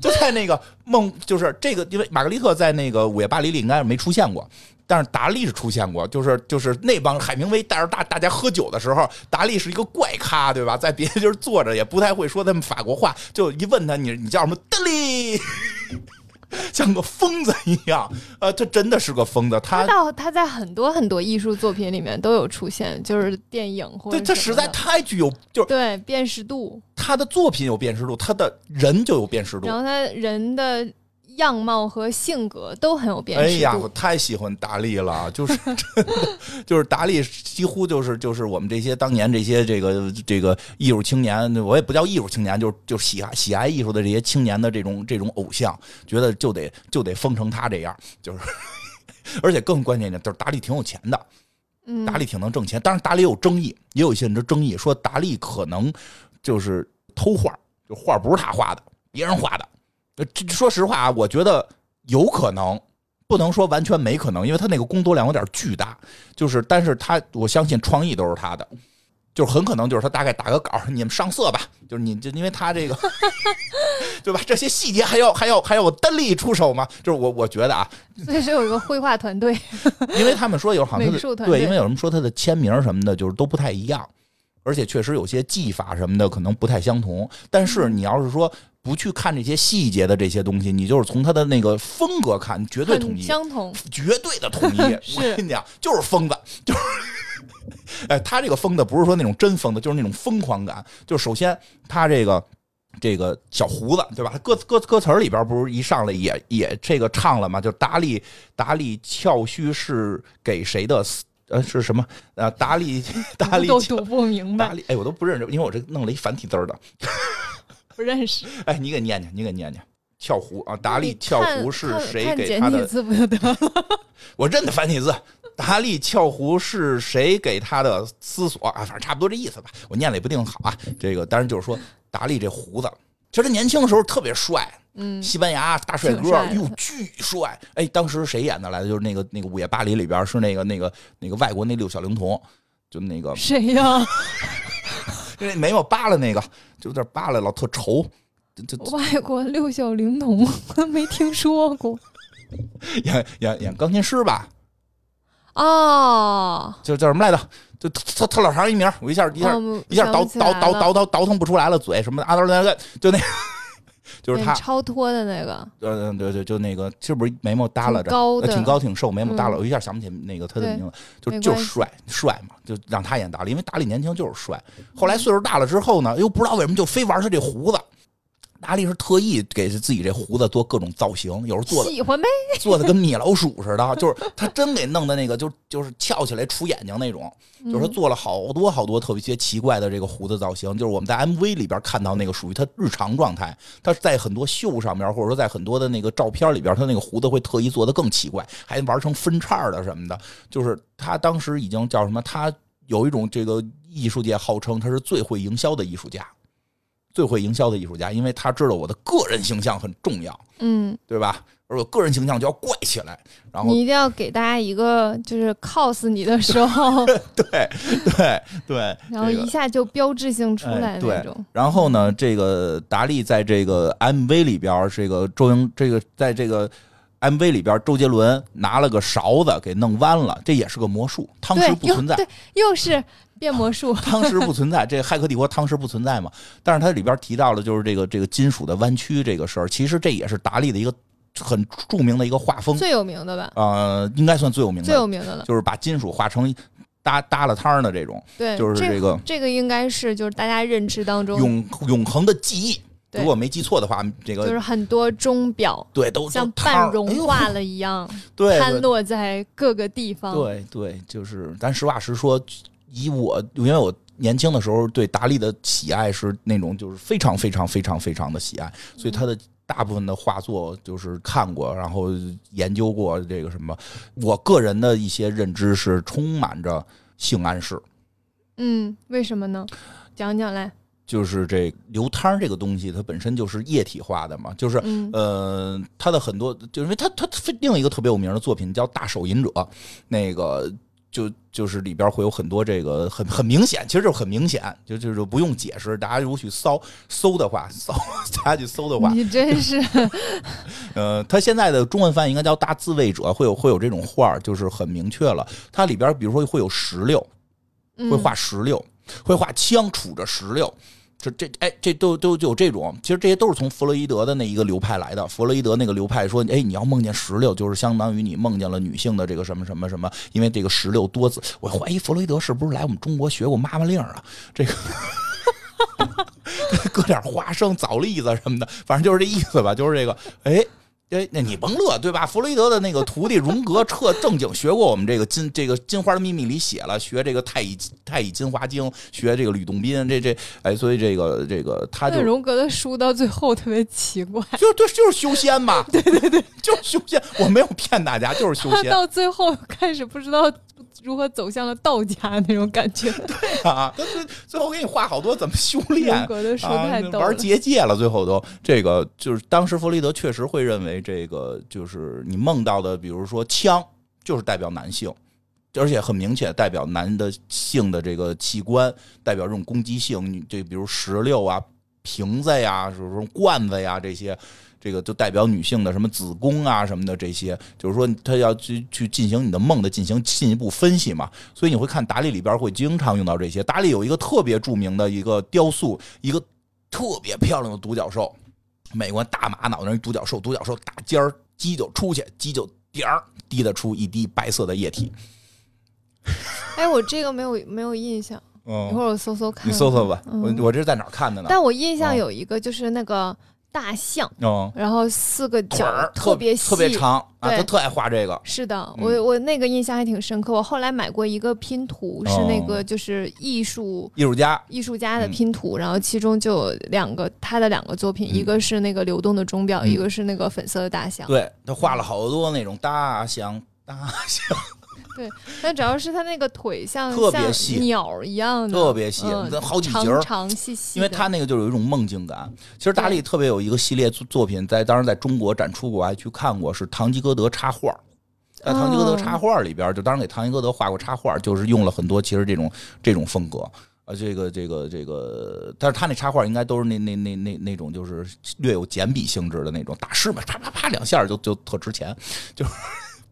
Speaker 2: 就在那个梦，就是这个，因为玛格丽特在那个午夜巴黎里应该是没出现过，但是达利是出现过，就是就是那帮海明威带着大大家喝酒的时候，达利是一个怪咖，对吧？在别的地儿坐着也不太会说他们法国话，就一问他你你叫什么？达利。像个疯子一样，呃，他真的是个疯子。他
Speaker 1: 到他在很多很多艺术作品里面都有出现，就是电影或者
Speaker 2: 对他实在太具有，就是
Speaker 1: 对辨识度。
Speaker 2: 他的作品有辨识度，他的人就有辨识度。
Speaker 1: 然后他人的。样貌和性格都很有辨识
Speaker 2: 度。哎呀，我太喜欢达利了，就是真的，就是达利几乎就是就是我们这些当年这些这个这个艺术青年，我也不叫艺术青年，就是就喜爱喜爱艺术的这些青年的这种这种偶像，觉得就得就得疯成他这样，就是，而且更关键一点，就是达利挺有钱的，
Speaker 1: 嗯，
Speaker 2: 达利挺能挣钱，当然达利有争议，也有一些人的争议，说达利可能就是偷画，就画不是他画的，别人画的。呃，说实话啊，我觉得有可能，不能说完全没可能，因为他那个工作量有点巨大。就是，但是他我相信创意都是他的，就是很可能就是他大概打个稿，你们上色吧。就是你就因为他这个，对吧？这些细节还要还要还要我单力出手吗？就是我我觉得啊，
Speaker 1: 所以是有一个绘画团队，
Speaker 2: 因为他们说有好像
Speaker 1: 对，
Speaker 2: 因为有人说他的签名什么的，就是都不太一样，而且确实有些技法什么的可能不太相同。但是你要是说。不去看这些细节的这些东西，你就是从他的那个风格看，绝对统一，
Speaker 1: 相同，
Speaker 2: 绝对的统一。我跟你讲，就是疯子，就是，哎，他这个疯子不是说那种真疯子，就是那种疯狂感。就首先他这个这个小胡子，对吧？他歌歌歌词里边不是一上来也也这个唱了吗？就达利达利翘须是给谁的？呃，是什么？呃，达利 达利
Speaker 1: 都读不明白。
Speaker 2: 达利，哎，我都不认识，因为我这弄了一繁体字的。
Speaker 1: 不认识，
Speaker 2: 哎，你给念念，你给念念，跳湖啊，达利跳湖是谁给他的？
Speaker 1: 字不就得了？
Speaker 2: 我认得繁体字，达利跳湖是谁给他的思索啊？反正差不多这意思吧。我念了也不定好啊。这个当然就是说，达利这胡子，其实他年轻的时候特别帅，
Speaker 1: 嗯，
Speaker 2: 西班牙大帅哥，哟，巨帅。哎，当时谁演的来的？就是那个那个《午夜巴黎》里边是那个那个那个外国那六小龄童，就那个
Speaker 1: 谁呀？
Speaker 2: 因为眉毛扒了那个，就有点扒了，老特愁。这
Speaker 1: 外国六小龄童 没听说过。
Speaker 2: 演演演钢琴师吧？
Speaker 1: 哦，
Speaker 2: 就叫什么来着？就特特老长一名，我一下一下一下倒倒倒倒倒倒腾不出来了，嘴什么的啊，那个就那。就是他
Speaker 1: 超脱的那个，
Speaker 2: 嗯嗯对对，就那个，是不是眉毛耷拉着，
Speaker 1: 高
Speaker 2: 挺高挺瘦，眉毛耷拉，我一下想不起那个他的名字，就就是帅帅嘛，就让他演达利，因为达利年轻就是帅。后来岁数大了之后呢，又不知道为什么就非玩他这胡子。达利是特意给自己这胡子做各种造型，有时候做的
Speaker 1: 喜欢呗，
Speaker 2: 做的跟米老鼠似的，就是他真给弄的那个，就就是翘起来出眼睛那种，就是他做了好多好多特别些奇怪的这个胡子造型，就是我们在 MV 里边看到那个属于他日常状态，他在很多秀上面，或者说在很多的那个照片里边，他那个胡子会特意做的更奇怪，还玩成分叉的什么的，就是他当时已经叫什么？他有一种这个艺术界号称他是最会营销的艺术家。最会营销的艺术家，因为他知道我的个人形象很重要，
Speaker 1: 嗯，
Speaker 2: 对吧？而我个人形象就要怪起来，然后
Speaker 1: 你一定要给大家一个就是 cos 你的时候，
Speaker 2: 对对对，
Speaker 1: 然后一下就标志性出来那种。
Speaker 2: 然后呢，这个达利在这个 MV 里边，这个周英，这个在这个 MV 里边，周杰伦拿了个勺子给弄弯了，这也是个魔术，汤匙不存在，
Speaker 1: 对，又是。变魔术，
Speaker 2: 汤匙不存在。这《骇客帝国》汤匙不存在嘛？但是它里边提到了，就是这个这个金属的弯曲这个事儿。其实这也是达利的一个很著名的一个画风，
Speaker 1: 最有名的吧？
Speaker 2: 呃，应该算最有名的，
Speaker 1: 最有名的了。
Speaker 2: 就是把金属画成搭搭了摊儿的这种，
Speaker 1: 对，
Speaker 2: 就是这个
Speaker 1: 这个应该是就是大家认知当中
Speaker 2: 永永恒的记忆。如果没记错的话，这个
Speaker 1: 就是很多钟表，
Speaker 2: 对，都
Speaker 1: 像半融化了一样，
Speaker 2: 对，
Speaker 1: 摊落在各个地方。
Speaker 2: 对对，就是咱实话实说。以我，因为我年轻的时候对达利的喜爱是那种就是非常非常非常非常的喜爱，所以他的大部分的画作就是看过，然后研究过这个什么。我个人的一些认知是充满着性暗示。
Speaker 1: 嗯，为什么呢？讲讲来。
Speaker 2: 就是这流汤这个东西，它本身就是液体化的嘛，就是呃，它的很多，就因为它它另一个特别有名的作品叫《大手淫者》，那个就就是里边会有很多这个很很明显，其实就很明显，就就是不用解释，大家如果去搜搜的话，搜 大家去搜的话，
Speaker 1: 你真是，
Speaker 2: 呃，他现在的中文翻译应该叫《大自卫者》，会有会有这种画，就是很明确了，它里边比如说会有石榴，会画石榴，会画枪杵着石榴。这这哎，这都都就这种，其实这些都是从弗洛伊德的那一个流派来的。弗洛伊德那个流派说，哎，你要梦见石榴，就是相当于你梦见了女性的这个什么什么什么，因为这个石榴多子。我怀疑弗洛伊德是不是来我们中国学过妈妈令啊？这个 搁点花生、枣栗子什么的，反正就是这意思吧，就是这个，哎。哎，那你甭乐，对吧？弗洛伊德的那个徒弟荣格彻正经学过我们这个金这个金花的秘密里写了，学这个太乙太乙金花经，学这个吕洞宾，这这哎，所以这个这个他就
Speaker 1: 荣格的书到最后特别奇怪，
Speaker 2: 就就，就是修仙嘛，
Speaker 1: 对对对，
Speaker 2: 就是修仙，我没有骗大家，就是修仙。
Speaker 1: 到最后开始不知道。如何走向了道家那种感觉？
Speaker 2: 对啊，他最最后给你画好多怎么修炼啊，
Speaker 1: 玩
Speaker 2: 结界了。最后都这个就是当时弗雷德确实会认为这个就是你梦到的，比如说枪就是代表男性，而且很明显代表男的性的这个器官，代表这种攻击性。你这比如石榴啊、瓶子呀、什么罐子呀这些。这个就代表女性的什么子宫啊什么的这些，就是说他要去去进行你的梦的进行进一步分析嘛，所以你会看达利里边会经常用到这些。达利有一个特别著名的一个雕塑，一个特别漂亮的独角兽，美国大马脑袋一独角兽，独角兽大尖儿，鸡就出去，鸡就点儿滴得出一滴白色的液体。
Speaker 1: 哎，我这个没有没有印象，一会儿我搜搜看。
Speaker 2: 你搜搜吧，我我这是在哪儿看的呢？
Speaker 1: 但我印象有一个就是那个。大象，然后四个角
Speaker 2: 特
Speaker 1: 别细，
Speaker 2: 特别长
Speaker 1: 啊，
Speaker 2: 他特爱画这个。
Speaker 1: 是的，我我那个印象还挺深刻。我后来买过一个拼图，是那个就是艺术
Speaker 2: 艺术家
Speaker 1: 艺术家的拼图，然后其中就有两个他的两个作品，一个是那个流动的钟表，一个是那个粉色的大象。
Speaker 2: 对他画了好多那种大象，大象。
Speaker 1: 对，但主要是他那个腿像
Speaker 2: 特别细
Speaker 1: 鸟一样的，
Speaker 2: 特别细，好几节
Speaker 1: 长细细。
Speaker 2: 因为他那个就有一种梦境感。其实达利特别有一个系列作作品，在当时在中国展出过，我还去看过，是《唐吉诃德插画》。在《唐吉诃德插画》里边，就当时给唐吉诃德画过插画，就是用了很多其实这种这种风格啊，这个这个这个，但是他那插画应该都是那那那那那种就是略有简笔性质的那种，大师嘛，啪啪啪两下就就特值钱，就。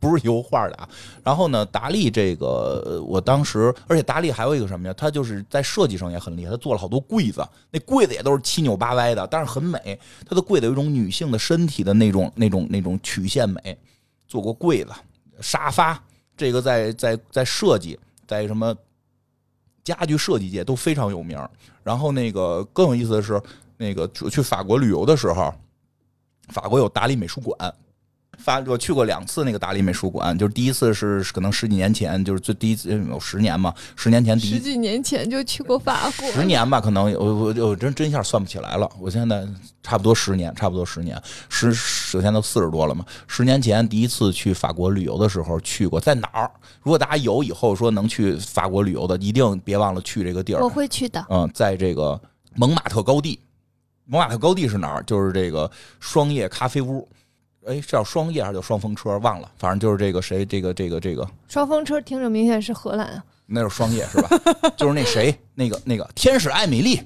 Speaker 2: 不是油画的啊，然后呢，达利这个我当时，而且达利还有一个什么呀？他就是在设计上也很厉害，他做了好多柜子，那柜子也都是七扭八歪的，但是很美。他的柜子有一种女性的身体的那种、那种、那种曲线美。做过柜子、沙发，这个在在在设计，在什么家具设计界都非常有名。然后那个更有意思的是，那个去法国旅游的时候，法国有达利美术馆。发我去过两次那个达利美术馆，就是第一次是可能十几年前，就是最第一次有十年嘛，十年前第
Speaker 1: 十几年前就去过法国，
Speaker 2: 十年吧，可能我我我真真一下算不起来了，我现在差不多十年，差不多十年，十首先都四十多了嘛，十年前第一次去法国旅游的时候去过，在哪儿？如果大家有以后说能去法国旅游的，一定别忘了去这个地儿，
Speaker 1: 我会去的。
Speaker 2: 嗯，在这个蒙马特高地，蒙马特高地是哪儿？就是这个双叶咖啡屋。哎，是叫双叶还是叫双风车？忘了，反正就是这个谁，这个这个这个
Speaker 1: 双风车，听着明显是荷兰啊。
Speaker 2: 那是双叶是吧？就是那谁，那个那个天使艾米丽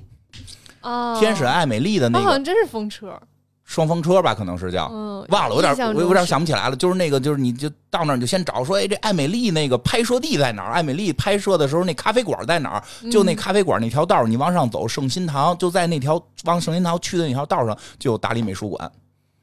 Speaker 1: 啊，
Speaker 2: 天使艾美丽的那个，
Speaker 1: 好像真是风车，
Speaker 2: 双风车吧？可能是叫，忘了，有点我有点想不起来了。就是那个，就是你就到那儿你就先找说，哎，这艾美丽那个拍摄地在哪儿？艾美丽拍摄的时候那咖啡馆在哪儿？就那咖啡馆那条道你往上走，圣心堂就在那条往圣心堂去的那条道上就有达利美术馆。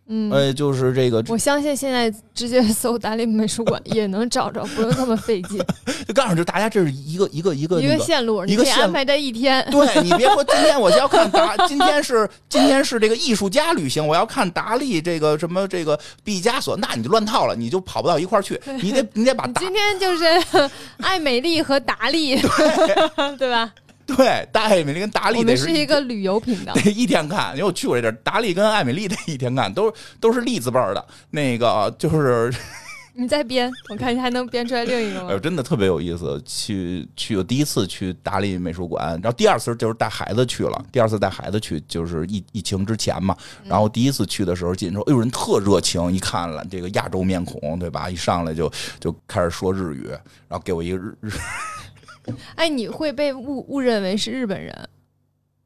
Speaker 1: 嗯，
Speaker 2: 哎，就是这个，
Speaker 1: 我相信现在直接搜达利美术馆也能找着，不用那么费劲。
Speaker 2: 就告诉就大家这是一个一个一个
Speaker 1: 一个线路，
Speaker 2: 一个
Speaker 1: 安排在一天。
Speaker 2: 对你别说 今天我就要看达，今天是今天是这个艺术家旅行，我要看达利这个什么这个毕加索，那你就乱套了，你就跑不到一块儿去。你得你得把
Speaker 1: 今天就是爱美丽和达利，对吧？
Speaker 2: 对，大艾米丽跟达利，
Speaker 1: 我们是一个旅游频道，
Speaker 2: 得一天看，因为我去过这地儿。达利跟艾米丽得一天看，都都是栗子辈儿的，那个就是。
Speaker 1: 你再编，我看你还能编出来另一个吗？
Speaker 2: 哎，真的特别有意思。去去，我第一次去达利美术馆，然后第二次就是带孩子去了。第二次带孩子去，就是疫疫情之前嘛。然后第一次去的时候进去说，哎呦，人特热情，一看了这个亚洲面孔，对吧？一上来就就开始说日语，然后给我一个日日。
Speaker 1: 哎，你会被误误认为是日本人？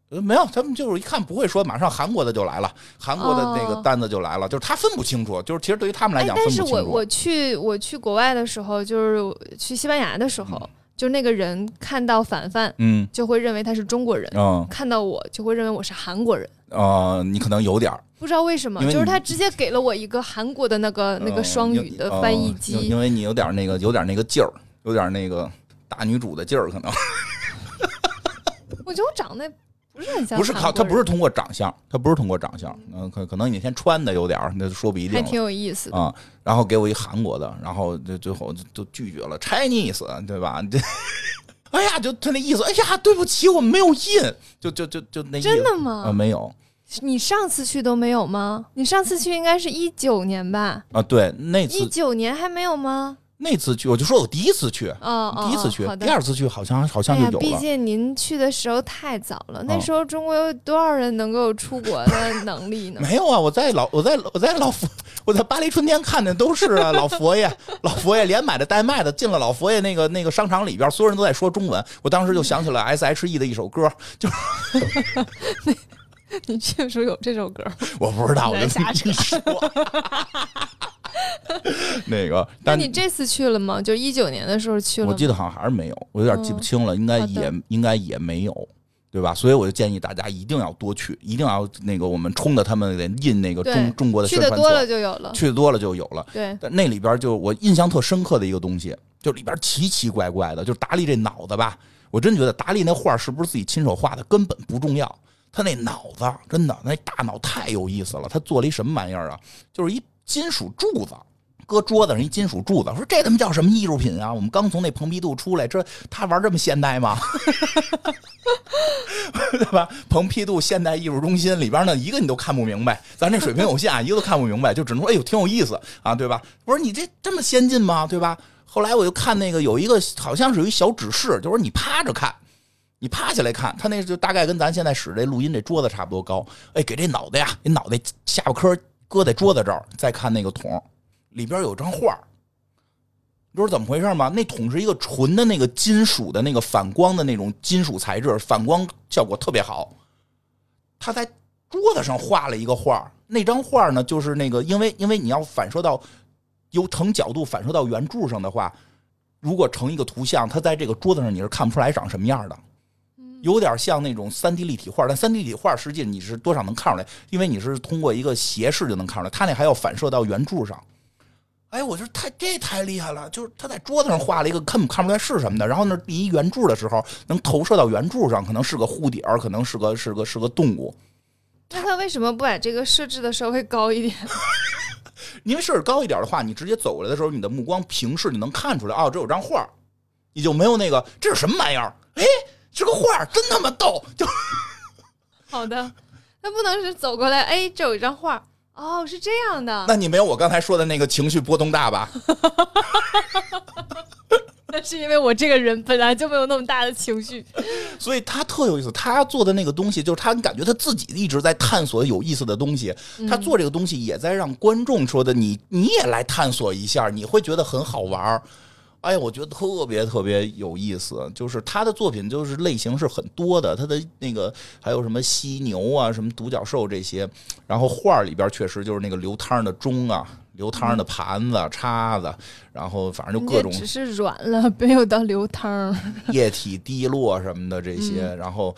Speaker 2: 呃，没有，他们就是一看不会说，马上韩国的就来了，韩国的那个单子就来了，就是他分不清楚，就是其实对于他们来讲分不清楚。
Speaker 1: 但是我我去我去国外的时候，就是去西班牙的时候，就那个人看到凡凡，嗯，就会认为他是中国人，嗯，看到我就会认为我是韩国人。
Speaker 2: 啊，你可能有点
Speaker 1: 不知道为什么，就是他直接给了我一个韩国的那个那个双语的翻译机，
Speaker 2: 因为你有点那个有点那个劲儿，有点那个大女主的劲儿，可能。
Speaker 1: 我觉得我长得。不是很像，
Speaker 2: 不是靠他，不是通过长相，他不是通过长相，嗯，可可能你那天穿的有点儿，那说不一定，
Speaker 1: 还挺有意思
Speaker 2: 啊。然后给我一韩国的，然后就最后就拒绝了 Chinese，对吧？这，哎呀，就他那意思，哎呀，对不起，我们没有印，就就就就那
Speaker 1: 真的吗？
Speaker 2: 啊，没有。
Speaker 1: 你上次去都没有吗？你上次去应该是一九年吧？
Speaker 2: 啊，对，那次
Speaker 1: 一九年还没有吗？
Speaker 2: 那次去我就说我第一次去，第一次去，第二次去好像好像就有了。
Speaker 1: 毕竟您去的时候太早了，那时候中国有多少人能够出国的能力呢？
Speaker 2: 没有啊，我在老我在我在老佛 我在巴黎春天看的都是啊老佛爷 老佛爷连买的带卖的进了老佛爷那个那个商场里边，所有人都在说中文，我当时就想起了 S H E 的一首歌，就。
Speaker 1: 你确实有这首歌？
Speaker 2: 我不知道，我就瞎说。那个，
Speaker 1: 那你这次去了吗？就一九年的时候去了。
Speaker 2: 我记得好像还是没有，我有点记不清了，应该也应该也没有，对吧？所以我就建议大家一定要多去，一定要那个我们冲着他们印那个中中国的宣传册
Speaker 1: 去的多了就有了，
Speaker 2: 去的多了就有了。
Speaker 1: 对，但
Speaker 2: 那里边就我印象特深刻的一个东西，就里边奇奇怪怪的，就是达利这脑子吧，我真觉得达利那画是不是自己亲手画的根本不重要，他那脑子真的那大脑太有意思了，他做了一什么玩意儿啊？就是一金属柱子。搁桌子上一金属柱子，说这他妈叫什么艺术品啊？我们刚从那蓬皮杜出来，这他玩这么现代吗？对吧？蓬皮杜现代艺术中心里边呢，一个你都看不明白，咱这水平有限，啊一个都看不明白，就只能说哎呦挺有意思啊，对吧？我说你这这么先进吗？对吧？后来我就看那个有一个好像是有一小指示，就说你趴着看，你趴下来看，他那就大概跟咱现在使这录音这桌子差不多高，哎，给这脑袋呀，你脑袋下巴颏搁在桌子这儿，再看那个桶。里边有张画你知道怎么回事吗？那桶是一个纯的那个金属的那个反光的那种金属材质，反光效果特别好。他在桌子上画了一个画那张画呢，就是那个，因为因为你要反射到由成角度反射到圆柱上的话，如果成一个图像，它在这个桌子上你是看不出来长什么样的，有点像那种三 D 立体画，但三 D 立体画实际你是多少能看出来，因为你是通过一个斜视就能看出来，它那还要反射到圆柱上。哎，我觉得太这太厉害了，就是他在桌子上画了一个看看不出来是什么的，然后那第一圆柱的时候能投射到圆柱上，可能是个护底儿，可能是个是个是个动物。
Speaker 1: 那他为什么不把这个设置的稍微高一点？
Speaker 2: 因为设置高一点的话，你直接走过来的时候，你的目光平视，你能看出来哦，这有张画，你就没有那个这是什么玩意儿？哎，是个画，真他妈逗！就
Speaker 1: 好的，那不能是走过来，哎，这有一张画。哦，是这样的。
Speaker 2: 那你没有我刚才说的那个情绪波动大吧？
Speaker 1: 那是因为我这个人本来就没有那么大的情绪，
Speaker 2: 所以他特有意思。他做的那个东西，就是他感觉他自己一直在探索有意思的东西。他做这个东西，也在让观众说的你你也来探索一下，你会觉得很好玩儿。哎呀，我觉得特别特别有意思，就是他的作品就是类型是很多的，他的那个还有什么犀牛啊，什么独角兽这些，然后画里边确实就是那个流汤的钟啊，流汤的盘子、叉子，然后反正就各种，
Speaker 1: 只是软了，没有到流汤，
Speaker 2: 液体滴落什么的这些，然后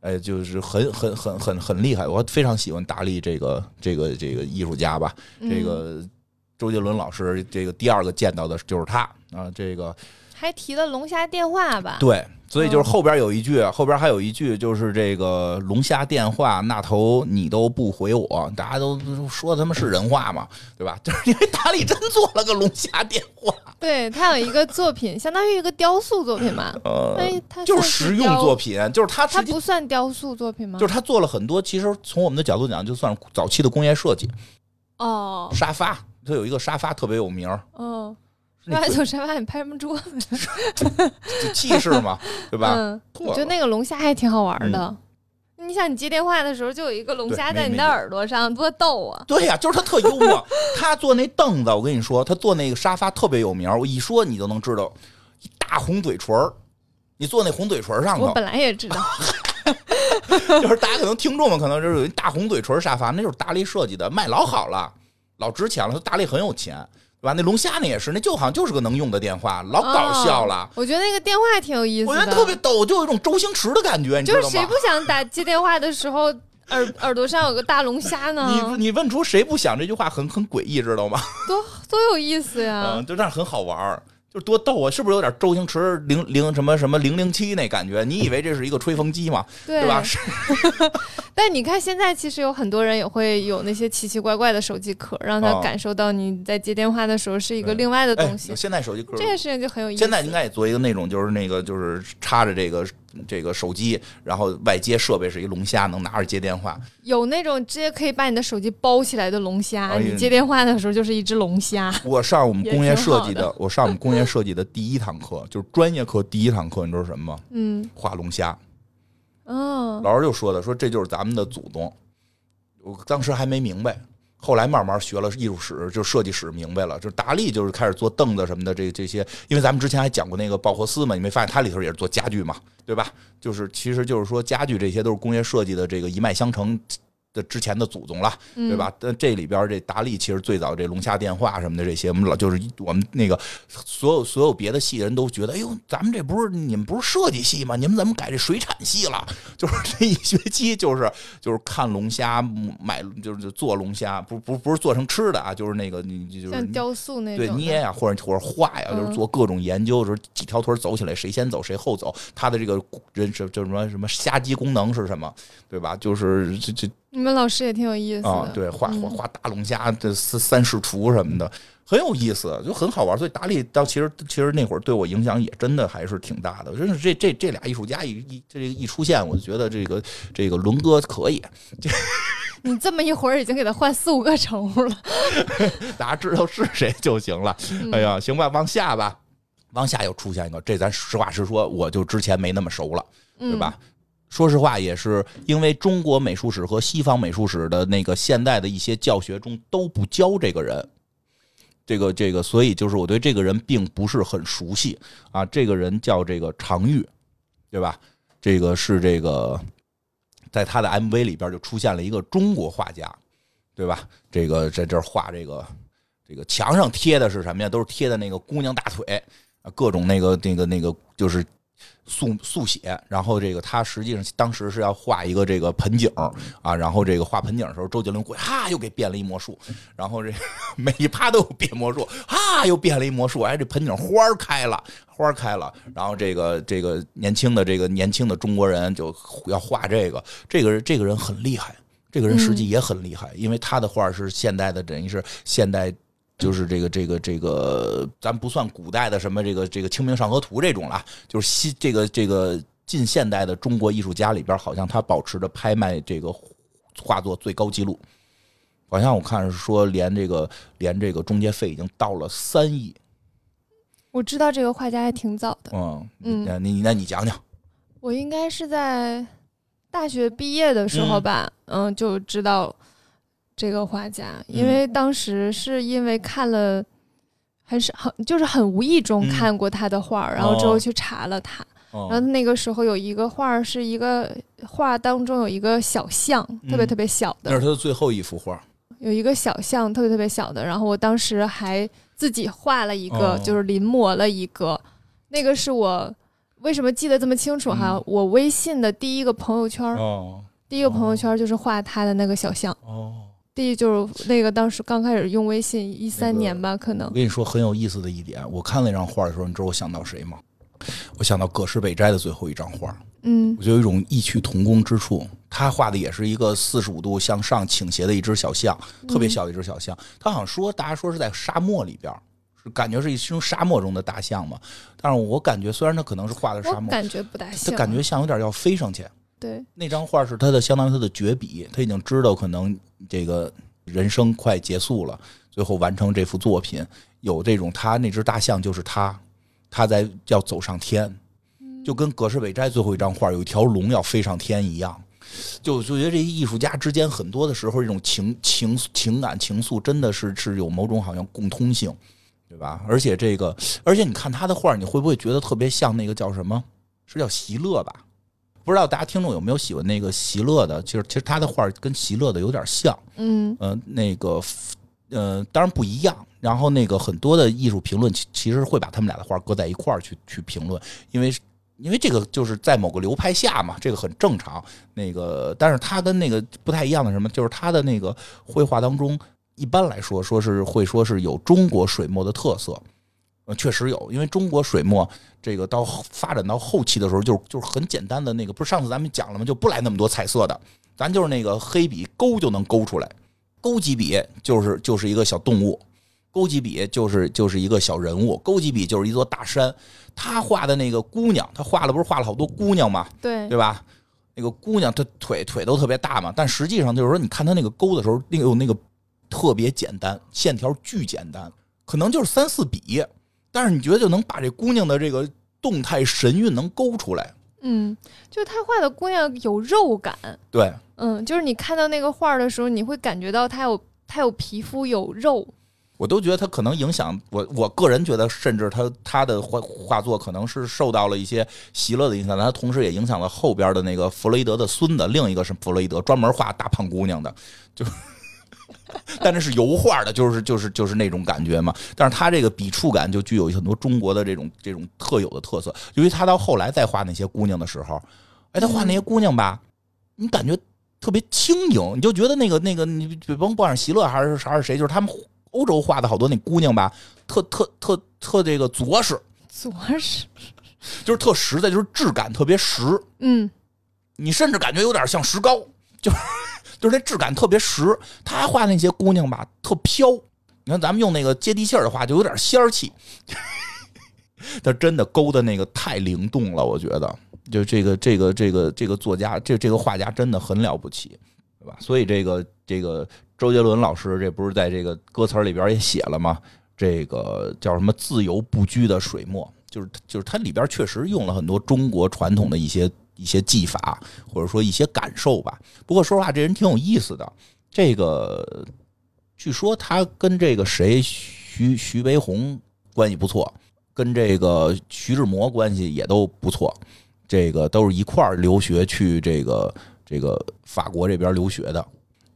Speaker 2: 哎，就是很很很很很厉害，我非常喜欢达利这个这个这个艺术家吧，这个周杰伦老师这个第二个见到的就是他。啊，这个
Speaker 1: 还提了龙虾电话吧？
Speaker 2: 对。所以就是后边有一句，后边还有一句，就是这个龙虾电话那头你都不回我，大家都说他妈是人话嘛，对吧？就是因为达利真做了个龙虾电话，
Speaker 1: 对他有一个作品，相当于一个雕塑作品嘛。呃，他
Speaker 2: 就是实用作品，就是他
Speaker 1: 他不算雕塑作品吗？
Speaker 2: 就是他做了很多，其实从我们的角度讲，就算早期的工业设计。
Speaker 1: 哦，
Speaker 2: 沙发，他有一个沙发特别有名儿。
Speaker 1: 嗯。那就沙发，你拍什么桌子？
Speaker 2: 气势嘛，对吧？
Speaker 1: 嗯，我觉得那个龙虾还挺好玩的。你想，你接电话的时候就有一个龙虾在你的耳朵上，多逗啊！
Speaker 2: 对呀，就是他特幽默。他坐那凳子，我跟你说，他坐那个沙发特别有名。我一说你就能知道，一大红嘴唇儿，你坐那红嘴唇上头。
Speaker 1: 我本来也知道，
Speaker 2: 就是大家可能听众们可能就是有一大红嘴唇沙发，那就是大力设计的，卖老好了，老值钱了。他大力很有钱。对吧？那龙虾那也是，那就好像就是个能用的电话，老搞笑了。
Speaker 1: 我觉得那个电话挺有意思
Speaker 2: 的，我觉得特别逗，就有一种周星驰的感觉，你知道
Speaker 1: 吗？就是谁不想打接电话的时候耳耳朵上有个大龙虾呢？
Speaker 2: 你你问出谁不想？这句话很很诡异，知道吗？
Speaker 1: 多多有意思呀！
Speaker 2: 嗯，就这样很好玩就多逗啊！是不是有点周星驰零零什么什么零零七那感觉？你以为这是一个吹风机吗？对吧？
Speaker 1: 但你看现在，其实有很多人也会有那些奇奇怪怪的手机壳，让他感受到你在接电话的时候是一个另外的东西。
Speaker 2: 现在手机壳
Speaker 1: 这件事情就很有意思。
Speaker 2: 现在应该也做一个那种，就是那个就是插着这个。这个手机，然后外接设备是一龙虾，能拿着接电话。
Speaker 1: 有那种直接可以把你的手机包起来的龙虾，你接电话的时候就是一只龙虾。
Speaker 2: 我上我们工业设计的，我上我们工业设计的第一堂课，就是专业课第一堂课，你知道什么吗？
Speaker 1: 嗯，
Speaker 2: 画龙虾。
Speaker 1: 哦，
Speaker 2: 老师就说的，说这就是咱们的祖宗。我当时还没明白。后来慢慢学了艺术史，就设计史，明白了。就是达利，就是开始做凳子什么的，这这些。因为咱们之前还讲过那个鲍霍斯嘛，你没发现它里头也是做家具嘛，对吧？就是，其实就是说家具这些都是工业设计的这个一脉相承。之前的祖宗了，对吧？但这里边这达利其实最早这龙虾电话什么的这些，我们老就是我们那个所有所有别的系的人都觉得，哎呦，咱们这不是你们不是设计系吗？你们怎么改这水产系了？就是这一学期就是就是看龙虾买就是做龙虾，不不不是做成吃的啊，就是那个你就是
Speaker 1: 像雕塑那
Speaker 2: 种对捏呀，或者或者画呀，就是做各种研究，就是几条腿走起来谁先走谁后走，它的这个人是就什么什么虾机功能是什么，对吧？就是这这。
Speaker 1: 你们老师也挺有意思的，
Speaker 2: 对，画画画大龙虾这三三视图什么的，很有意思，就很好玩。所以达利到其实其实那会儿对我影响也真的还是挺大的。真是这这这俩艺术家一一这一出现，我就觉得这个这个伦哥可以。
Speaker 1: 你这么一会儿已经给他换四五个称呼了，
Speaker 2: 大家知道是谁就行了。哎呀，行吧，往下吧，往下又出现一个，这咱实话实说，我就之前没那么熟了，对吧？说实话，也是因为中国美术史和西方美术史的那个现代的一些教学中都不教这个人，这个这个，所以就是我对这个人并不是很熟悉啊。这个人叫这个常玉，对吧？这个是这个，在他的 MV 里边就出现了一个中国画家，对吧？这个在这画这个这个墙上贴的是什么呀？都是贴的那个姑娘大腿啊，各种那个那个那个就是。速速写，然后这个他实际上当时是要画一个这个盆景啊，然后这个画盆景的时候，周杰伦过来哈又给变了一魔术，然后这每一趴都有变魔术，哈又变了一魔术，哎这盆景花开了，花开了，然后这个这个年轻的这个年轻的中国人就要画这个，这个这个人很厉害，这个人实际也很厉害，因为他的画是现代的，等于是现代。就是这个这个这个，咱不算古代的什么这个这个《清明上河图》这种了，就是西这个这个近现代的中国艺术家里边，好像他保持着拍卖这个画作最高纪录，好像我看是说连这个连这个中介费已经到了三亿。
Speaker 1: 我知道这个画家还挺早的，
Speaker 2: 嗯嗯，那你那你讲讲，
Speaker 1: 我应该是在大学毕业的时候吧，嗯，就知道。这个画家，因为当时是因为看了，很是很就是很无意中看过他的画，然后之后去查了他，然后那个时候有一个画是一个画当中有一个小象，特别特别小的，
Speaker 2: 那是他的最后一幅画，
Speaker 1: 有一个小象特别特别小的，然后我当时还自己画了一个，就是临摹了一个，那个是我为什么记得这么清楚哈？我微信的第一个朋友圈，第一个朋友圈就是画他的那个小象。
Speaker 2: 哦。
Speaker 1: 第一就是那个当时刚开始用微信一三年吧，可能。
Speaker 2: 我跟你说很有意思的一点，我看那张画的时候，你知道我想到谁吗？我想到葛饰北斋的最后一张画。
Speaker 1: 嗯，
Speaker 2: 我觉得有一种异曲同工之处。他画的也是一个四十五度向上倾斜的一只小象，特别小的一只小象。他好像说，大家说是在沙漠里边，是感觉是一群沙漠中的大象嘛。但是我感觉，虽然他可能是画的沙漠，
Speaker 1: 感觉不大像，
Speaker 2: 他感觉像有点要飞上去。
Speaker 1: 对，
Speaker 2: 那张画是他的，相当于他的绝笔，他已经知道可能这个人生快结束了，最后完成这幅作品，有这种他那只大象就是他，他在要走上天。就跟葛饰北斋最后一张画有一条龙要飞上天一样，就就觉得这些艺术家之间很多的时候，这种情情情感情愫真的是是有某种好像共通性，对吧？而且这个，而且你看他的画，你会不会觉得特别像那个叫什么？是叫席勒吧？不知道大家听众有没有喜欢那个席勒的？其实其实他的画跟席勒的有点像，
Speaker 1: 嗯
Speaker 2: 呃那个呃当然不一样。然后那个很多的艺术评论其其实会把他们俩的画搁在一块儿去去评论，因为。因为这个就是在某个流派下嘛，这个很正常。那个，但是他跟那个不太一样的什么，就是他的那个绘画当中，一般来说说是会说是有中国水墨的特色。呃，确实有，因为中国水墨这个到发展到后期的时候，就就是很简单的那个，不是上次咱们讲了吗？就不来那么多彩色的，咱就是那个黑笔勾就能勾出来，勾几笔就是就是一个小动物。勾几笔就是就是一个小人物，勾几笔就是一座大山。他画的那个姑娘，他画了不是画了好多姑娘吗？
Speaker 1: 对，
Speaker 2: 对吧？那个姑娘她腿腿都特别大嘛，但实际上就是说，你看他那个勾的时候，那个那个特别简单，线条巨简单，可能就是三四笔，但是你觉得就能把这姑娘的这个动态神韵能勾出来。
Speaker 1: 嗯，就是他画的姑娘有肉感。
Speaker 2: 对，
Speaker 1: 嗯，就是你看到那个画的时候，你会感觉到她有她有皮肤有肉。
Speaker 2: 我都觉得他可能影响我，我个人觉得，甚至他他的画画作可能是受到了一些席勒的影响，他同时也影响了后边的那个弗洛伊德的孙子，另一个是弗洛伊德专门画大胖姑娘的，就，但那是油画的，就是就是就是那种感觉嘛。但是他这个笔触感就具有很多中国的这种这种特有的特色。由于他到后来再画那些姑娘的时候，哎，他画那些姑娘吧，你感觉特别轻盈，你就觉得那个那个你甭甭管是席勒还是还是谁，就是他们。欧洲画的好多那姑娘吧，特特特特这个着实，
Speaker 1: 着实，
Speaker 2: 就是特实在，就是质感特别实。
Speaker 1: 嗯，
Speaker 2: 你甚至感觉有点像石膏，就就是那质感特别实。他画那些姑娘吧，特飘。你看咱们用那个接地气儿的话，就有点仙儿气。他真的勾的那个太灵动了，我觉得，就这个这个这个这个作家，这这个画家真的很了不起，对吧？所以这个这个。周杰伦老师这不是在这个歌词里边也写了吗？这个叫什么“自由不拘”的水墨，就是就是它里边确实用了很多中国传统的一些一些技法，或者说一些感受吧。不过说实话，这人挺有意思的。这个据说他跟这个谁徐徐悲鸿关系不错，跟这个徐志摩关系也都不错。这个都是一块儿留学去这个这个法国这边留学的。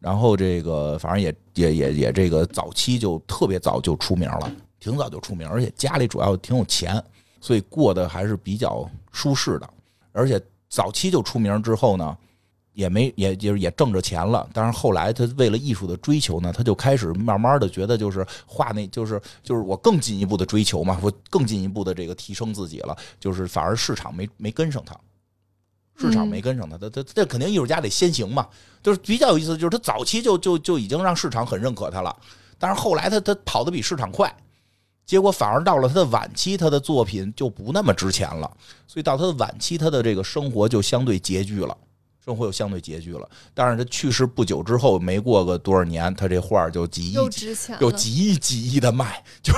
Speaker 2: 然后这个反正也也也也这个早期就特别早就出名了，挺早就出名，而且家里主要挺有钱，所以过得还是比较舒适的。而且早期就出名之后呢，也没也就是也挣着钱了。但是后来他为了艺术的追求呢，他就开始慢慢的觉得就是画那就是就是我更进一步的追求嘛，我更进一步的这个提升自己了，就是反而市场没没跟上他。市场没跟上他，他他这肯定艺术家得先行嘛，就是比较有意思，就是他早期就就就已经让市场很认可他了，但是后来他他跑的比市场快，结果反而到了他的晚期，他的作品就不那么值钱了，所以到他的晚期，他的这个生活就相对拮据了，生活又相对拮据了。但是他去世不久之后，没过个多少年，他这画就几亿，
Speaker 1: 又值钱，
Speaker 2: 又几亿几亿的卖，就，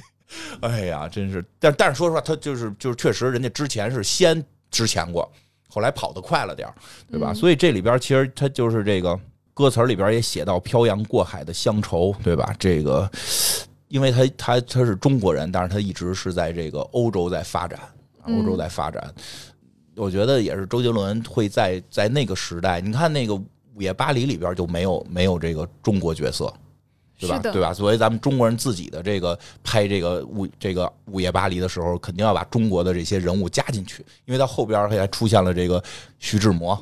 Speaker 2: 哎呀，真是，但但是说实话，他就是就是确实，人家之前是先值钱过。后来跑得快了点对吧？所以这里边其实他就是这个歌词里边也写到漂洋过海的乡愁，对吧？这个，因为他他他是中国人，但是他一直是在这个欧洲在发展，欧洲在发展。我觉得也是周杰伦会在在那个时代，你看那个《午夜巴黎》里边就没有没有这个中国角色。对吧？对吧？作为咱们中国人自己的这个拍这个午这个午夜巴黎的时候，肯定要把中国的这些人物加进去，因为到后边还出现了这个徐志摩，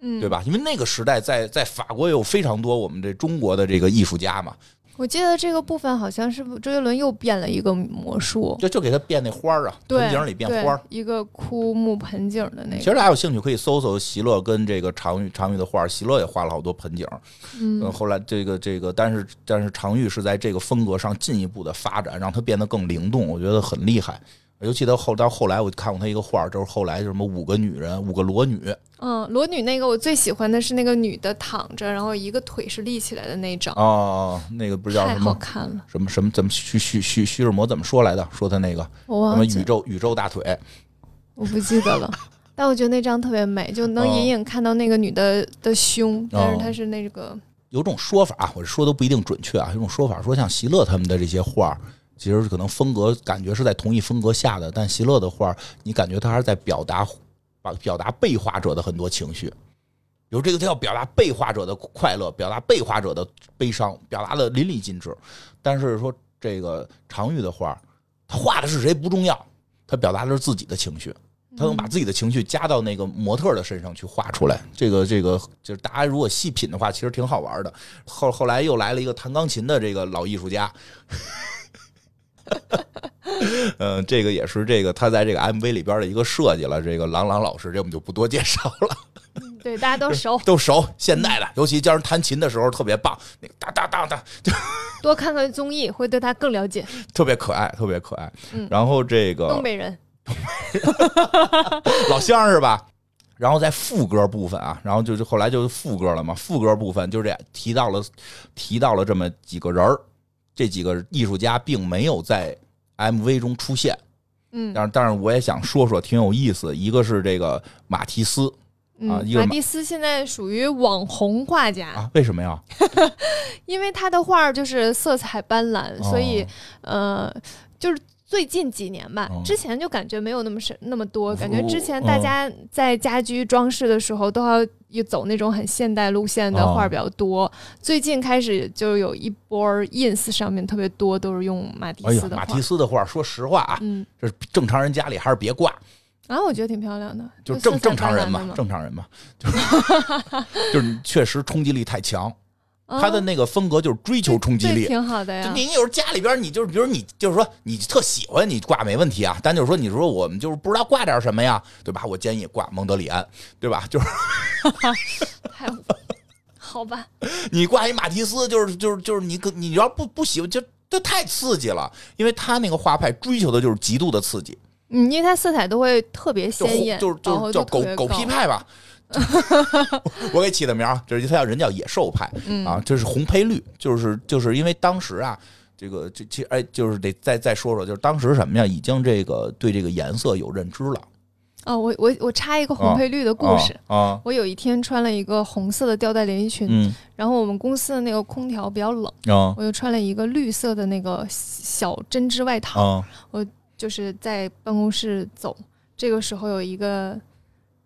Speaker 1: 嗯，
Speaker 2: 对吧？因为那个时代在在法国有非常多我们这中国的这个艺术家嘛。
Speaker 1: 我记得这个部分好像是周杰伦又变了一个魔术，
Speaker 2: 就就给他变那花儿啊，盆景里变花儿，
Speaker 1: 一个枯木盆景的那个。
Speaker 2: 其实大家有兴趣可以搜搜席勒跟这个常玉常玉的画，席勒也画了好多盆景。
Speaker 1: 嗯，
Speaker 2: 后来这个这个，但是但是常玉是在这个风格上进一步的发展，让它变得更灵动，我觉得很厉害。尤其到后到后来，我看过他一个画，就是后来就什么五个女人，五个裸女。
Speaker 1: 嗯，裸女那个我最喜欢的是那个女的躺着，然后一个腿是立起来的那张。
Speaker 2: 哦，那个不是叫什么？太
Speaker 1: 好看了。
Speaker 2: 什么什么？怎么徐徐徐徐志摩怎么说来的？说他那个什么宇宙宇宙大腿？
Speaker 1: 我不记得了。但我觉得那张特别美，就能隐隐看到那个女的的胸，但是她是那个。
Speaker 2: 有种说法，我说都不一定准确啊。有种说法说，像席勒他们的这些画。其实可能风格感觉是在同一风格下的，但席勒的画，你感觉他还是在表达，把表达被画者的很多情绪，比如这个他要表达被画者的快乐，表达被画者的悲伤，表达的淋漓尽致。但是说这个常玉的画，他画的是谁不重要，他表达的是自己的情绪，他能把自己的情绪加到那个模特的身上去画出来。这个这个就是大家如果细品的话，其实挺好玩的。后后来又来了一个弹钢琴的这个老艺术家。嗯，这个也是这个他在这个 MV 里边的一个设计了。这个郎朗老师，这我们就不多介绍了。
Speaker 1: 对，大家都熟，
Speaker 2: 都熟。现代的，尤其教人弹琴的时候特别棒，那个哒哒哒哒，就
Speaker 1: 多看看综艺会对他更了解。
Speaker 2: 特别可爱，特别可爱。然后这个
Speaker 1: 东北人，
Speaker 2: 老乡是吧？然后在副歌部分啊，然后就是后来就是副歌了嘛。副歌部分就是这提到了提到了这么几个人儿。这几个艺术家并没有在 MV 中出现，
Speaker 1: 嗯，
Speaker 2: 但是但是我也想说说，挺有意思。一个是这个马蒂斯啊，
Speaker 1: 马蒂斯现在属于网红画家
Speaker 2: 啊？为什么呀？
Speaker 1: 因为他的画就是色彩斑斓，所以呃，就是。最近几年吧，之前就感觉没有那么深那么多，感觉之前大家在家居装饰的时候都要走那种很现代路线的画比较多。最近开始就有一波 ins 上面特别多都是用马蒂斯的
Speaker 2: 马蒂斯的画。说实话啊，嗯，这是正常人家里还是别挂。
Speaker 1: 啊，我觉得挺漂亮的，
Speaker 2: 就正正常人嘛，正常人嘛，就是 就是确实冲击力太强。他的那个风格就是追求冲击力，
Speaker 1: 挺好的呀。
Speaker 2: 你有时候家里边，你就是比如你就是说你特喜欢你挂没问题啊，但就是说你说我们就是不知道挂点什么呀，对吧？我建议挂蒙德里安，对吧？就是，
Speaker 1: 太好吧？
Speaker 2: 你挂一马蒂斯，就是就是就是你可你要不不喜欢，就就太刺激了，因为他那个画派追求的就是极度的刺激。
Speaker 1: 嗯，因为它色彩都会特别鲜艳，
Speaker 2: 就是就是叫狗狗屁派吧。我给起的名儿，就是他叫人叫野兽派啊，这是红配绿，就是就是因为当时啊，这个这其哎，就是得再再说说，就是当时什么呀，已经这个对这个颜色有认知了。
Speaker 1: 哦，我我我插一个红配绿的故事。
Speaker 2: 啊，
Speaker 1: 我有一天穿了一个红色的吊带连衣裙，然后我们公司的那个空调比较冷，我就穿了一个绿色的那个小针织外套，我就是在办公室走，这个时候有一个。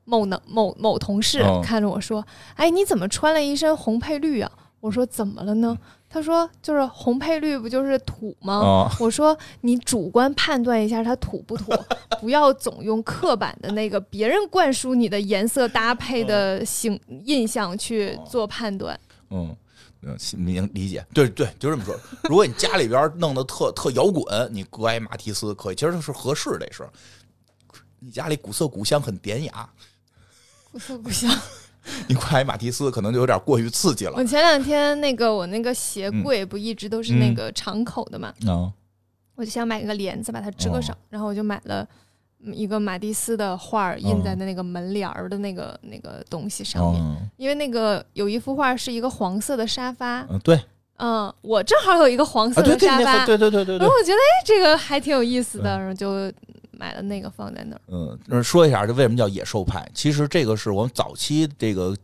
Speaker 1: 某能某某同事看着我说：“哎，你怎么穿了一身红配绿啊？”我说：“怎么了呢？”他说：“就是红配绿不就是土吗？”我说：“你主观判断一下它土不土，不要总用刻板的那个别人灌输你的颜色搭配的形印象去做判断。”
Speaker 2: 嗯嗯，明理解，对对，就这么说。如果你家里边弄得特特摇滚，你搁一马蒂斯可以，其实是合适的是。你家里古色古香，很典雅。
Speaker 1: 古色古香，
Speaker 2: 你挂一马蒂斯可能就有点过于刺激了。
Speaker 1: 我前两天那个我那个鞋柜不一直都是那个敞口的嘛，我就想买一个帘子把它遮上，然后我就买了一个马蒂斯的画印在的那个门帘儿的那个那个东西上面，因为那个有一幅画是一个黄色的沙发，
Speaker 2: 嗯，对，
Speaker 1: 嗯，我正好有一个黄色的沙
Speaker 2: 发，对对对对对，然
Speaker 1: 后我觉得哎这个还挺有意思的，然后就。买了那个放在那儿。
Speaker 2: 嗯，说一下，这为什么叫野兽派？其实这个是我们早期这个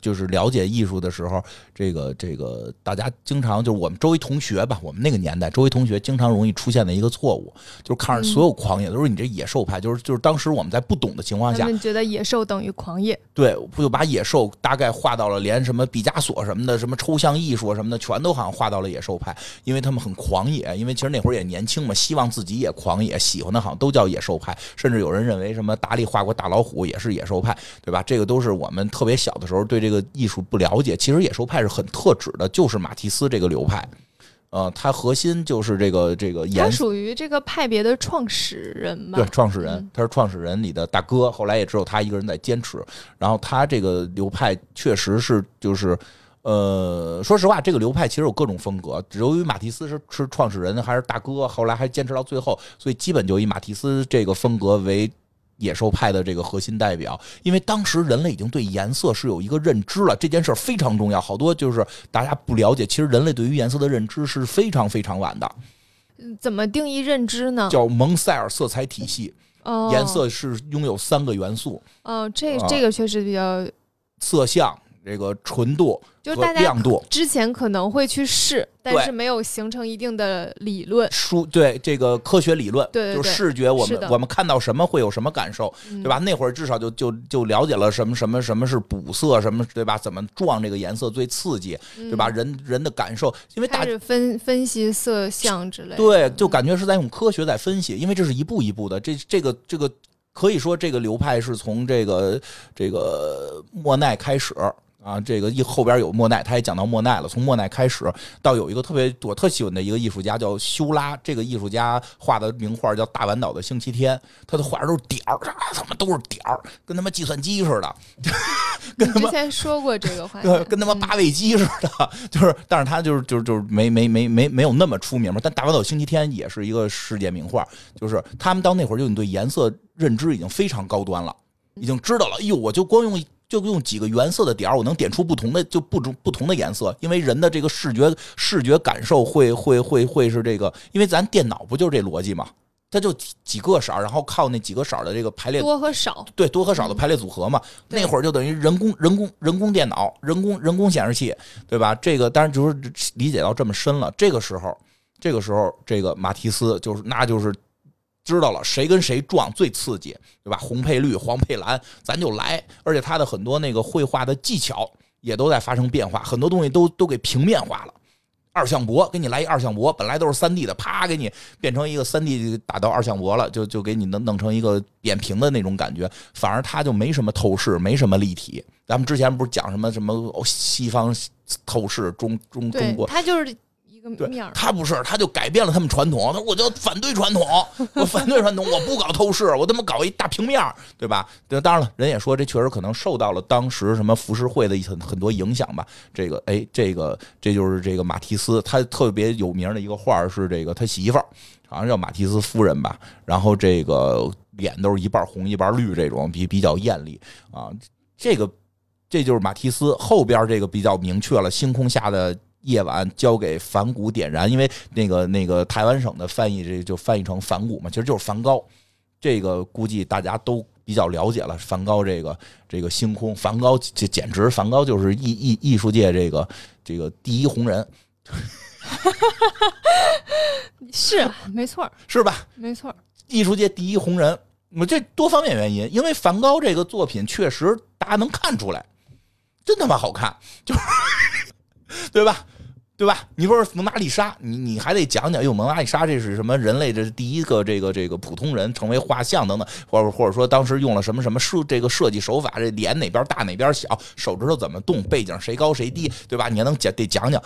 Speaker 2: 就是了解艺术的时候，这个这个大家经常就是我们周围同学吧，我们那个年代周围同学经常容易出现的一个错误，就是看着所有狂野都是你这野兽派，就是就是当时我们在不懂的情况下，
Speaker 1: 他们觉得野兽等于狂野，
Speaker 2: 对，不就把野兽大概画到了连什么毕加索什么的，什么抽象艺术什么的，全都好像画到了野兽派，因为他们很狂野，因为其实那会儿也年轻嘛，希望自己也狂野，喜欢的好像都叫野兽派，甚至有人认为什么达利画过大老虎也是野兽派，对吧？这个都是我们特别小的时候对这个艺术不了解。其实野兽派是很特指的，就是马蒂斯这个流派，呃，它核心就是这个这个颜，
Speaker 1: 属于这个派别的创始人嘛？
Speaker 2: 对，创始人，他是创始人里的大哥，后来也只有他一个人在坚持。然后他这个流派确实是就是，呃，说实话，这个流派其实有各种风格。由于马蒂斯是是创始人还是大哥，后来还坚持到最后，所以基本就以马蒂斯这个风格为。野兽派的这个核心代表，因为当时人类已经对颜色是有一个认知了，这件事非常重要。好多就是大家不了解，其实人类对于颜色的认知是非常非常晚的。
Speaker 1: 怎么定义认知呢？
Speaker 2: 叫蒙塞尔色彩体系。
Speaker 1: 哦，
Speaker 2: 颜色是拥有三个元素。
Speaker 1: 哦，这这个确实比较
Speaker 2: 色相。这个纯度
Speaker 1: 就大家
Speaker 2: 亮度
Speaker 1: 之前可能会去试，但是没有形成一定的理论。
Speaker 2: 书对这个科学理论，
Speaker 1: 对
Speaker 2: 就视觉，我们我们看到什么会有什么感受，对吧？那会儿至少就就就了解了什么什么什么是补色，什么对吧？怎么撞这个颜色最刺激，对吧？人人的感受，因为大
Speaker 1: 是分分析色相之类，
Speaker 2: 对，就感觉是在用科学在分析，因为这是一步一步的，这这个这个可以说这个流派是从这个这个莫奈开始。啊，这个一后边有莫奈，他也讲到莫奈了。从莫奈开始，到有一个特别我特喜欢的一个艺术家叫修拉，这个艺术家画的名画叫《大丸岛的星期天》，他的画都是点儿，他妈都是点儿，跟他妈计算机似的。跟之
Speaker 1: 前说过这个话，
Speaker 2: 跟他妈八位机似的，就是，但是他就是就是就是没没没没没有那么出名嘛。但《大丸岛星期天》也是一个世界名画，就是他们到那会儿就你对颜色认知已经非常高端了，已经知道了。哎呦，我就光用。就用几个原色的点儿，我能点出不同的就不同不同的颜色，因为人的这个视觉视觉感受会会会会是这个，因为咱电脑不就是这逻辑嘛？它就几个色儿，然后靠那几个色儿的这个排列
Speaker 1: 多和少，
Speaker 2: 对多和少的排列组合嘛。那会儿就等于人工人工人工电脑、人工人工显示器，对吧？这个当然就是理解到这么深了。这个时候，这个时候，这个马蒂斯就是那就是。知道了谁跟谁撞最刺激，对吧？红配绿，黄配蓝，咱就来。而且他的很多那个绘画的技巧也都在发生变化，很多东西都都给平面化了。二向箔，给你来一二向箔，本来都是三 D 的，啪，给你变成一个三 D 打到二向箔了，就就给你弄弄成一个扁平的那种感觉。反而它就没什么透视，没什么立体。咱们之前不是讲什么什么西方透视，中中中国，
Speaker 1: 它就是。
Speaker 2: 对，他不是，他就改变了他们传统。他说：“我就反对传统，我反对传统，我不搞透视，我他妈搞一大平面，对吧？”对，当然了，人也说这确实可能受到了当时什么浮世绘的很很多影响吧。这个，哎，这个这就是这个马蒂斯，他特别有名的一个画是这个他媳妇儿，好像叫马蒂斯夫人吧。然后这个脸都是一半红一半绿，这种比比较艳丽啊。这个这就是马蒂斯后边这个比较明确了，星空下的。夜晚交给梵谷点燃，因为那个那个台湾省的翻译这就翻译成梵谷嘛，其实就是梵高。这个估计大家都比较了解了。梵高这个这个星空，梵高这简直，梵高就是艺艺艺术界这个这个第一红人。
Speaker 1: 是没错，
Speaker 2: 是吧？
Speaker 1: 没错，
Speaker 2: 艺术界第一红人。我这多方面原因，因为梵高这个作品确实大家能看出来，真他妈好看，就是。对吧？对吧？你说蒙娜丽莎，你你还得讲讲，哟，蒙娜丽莎这是什么？人类的第一个这个这个普通人成为画像等等，或者或者说当时用了什么什么设这个设计手法？这脸哪边大哪边小，手指头怎么动，背景谁高谁低，对吧？你还能讲得讲讲，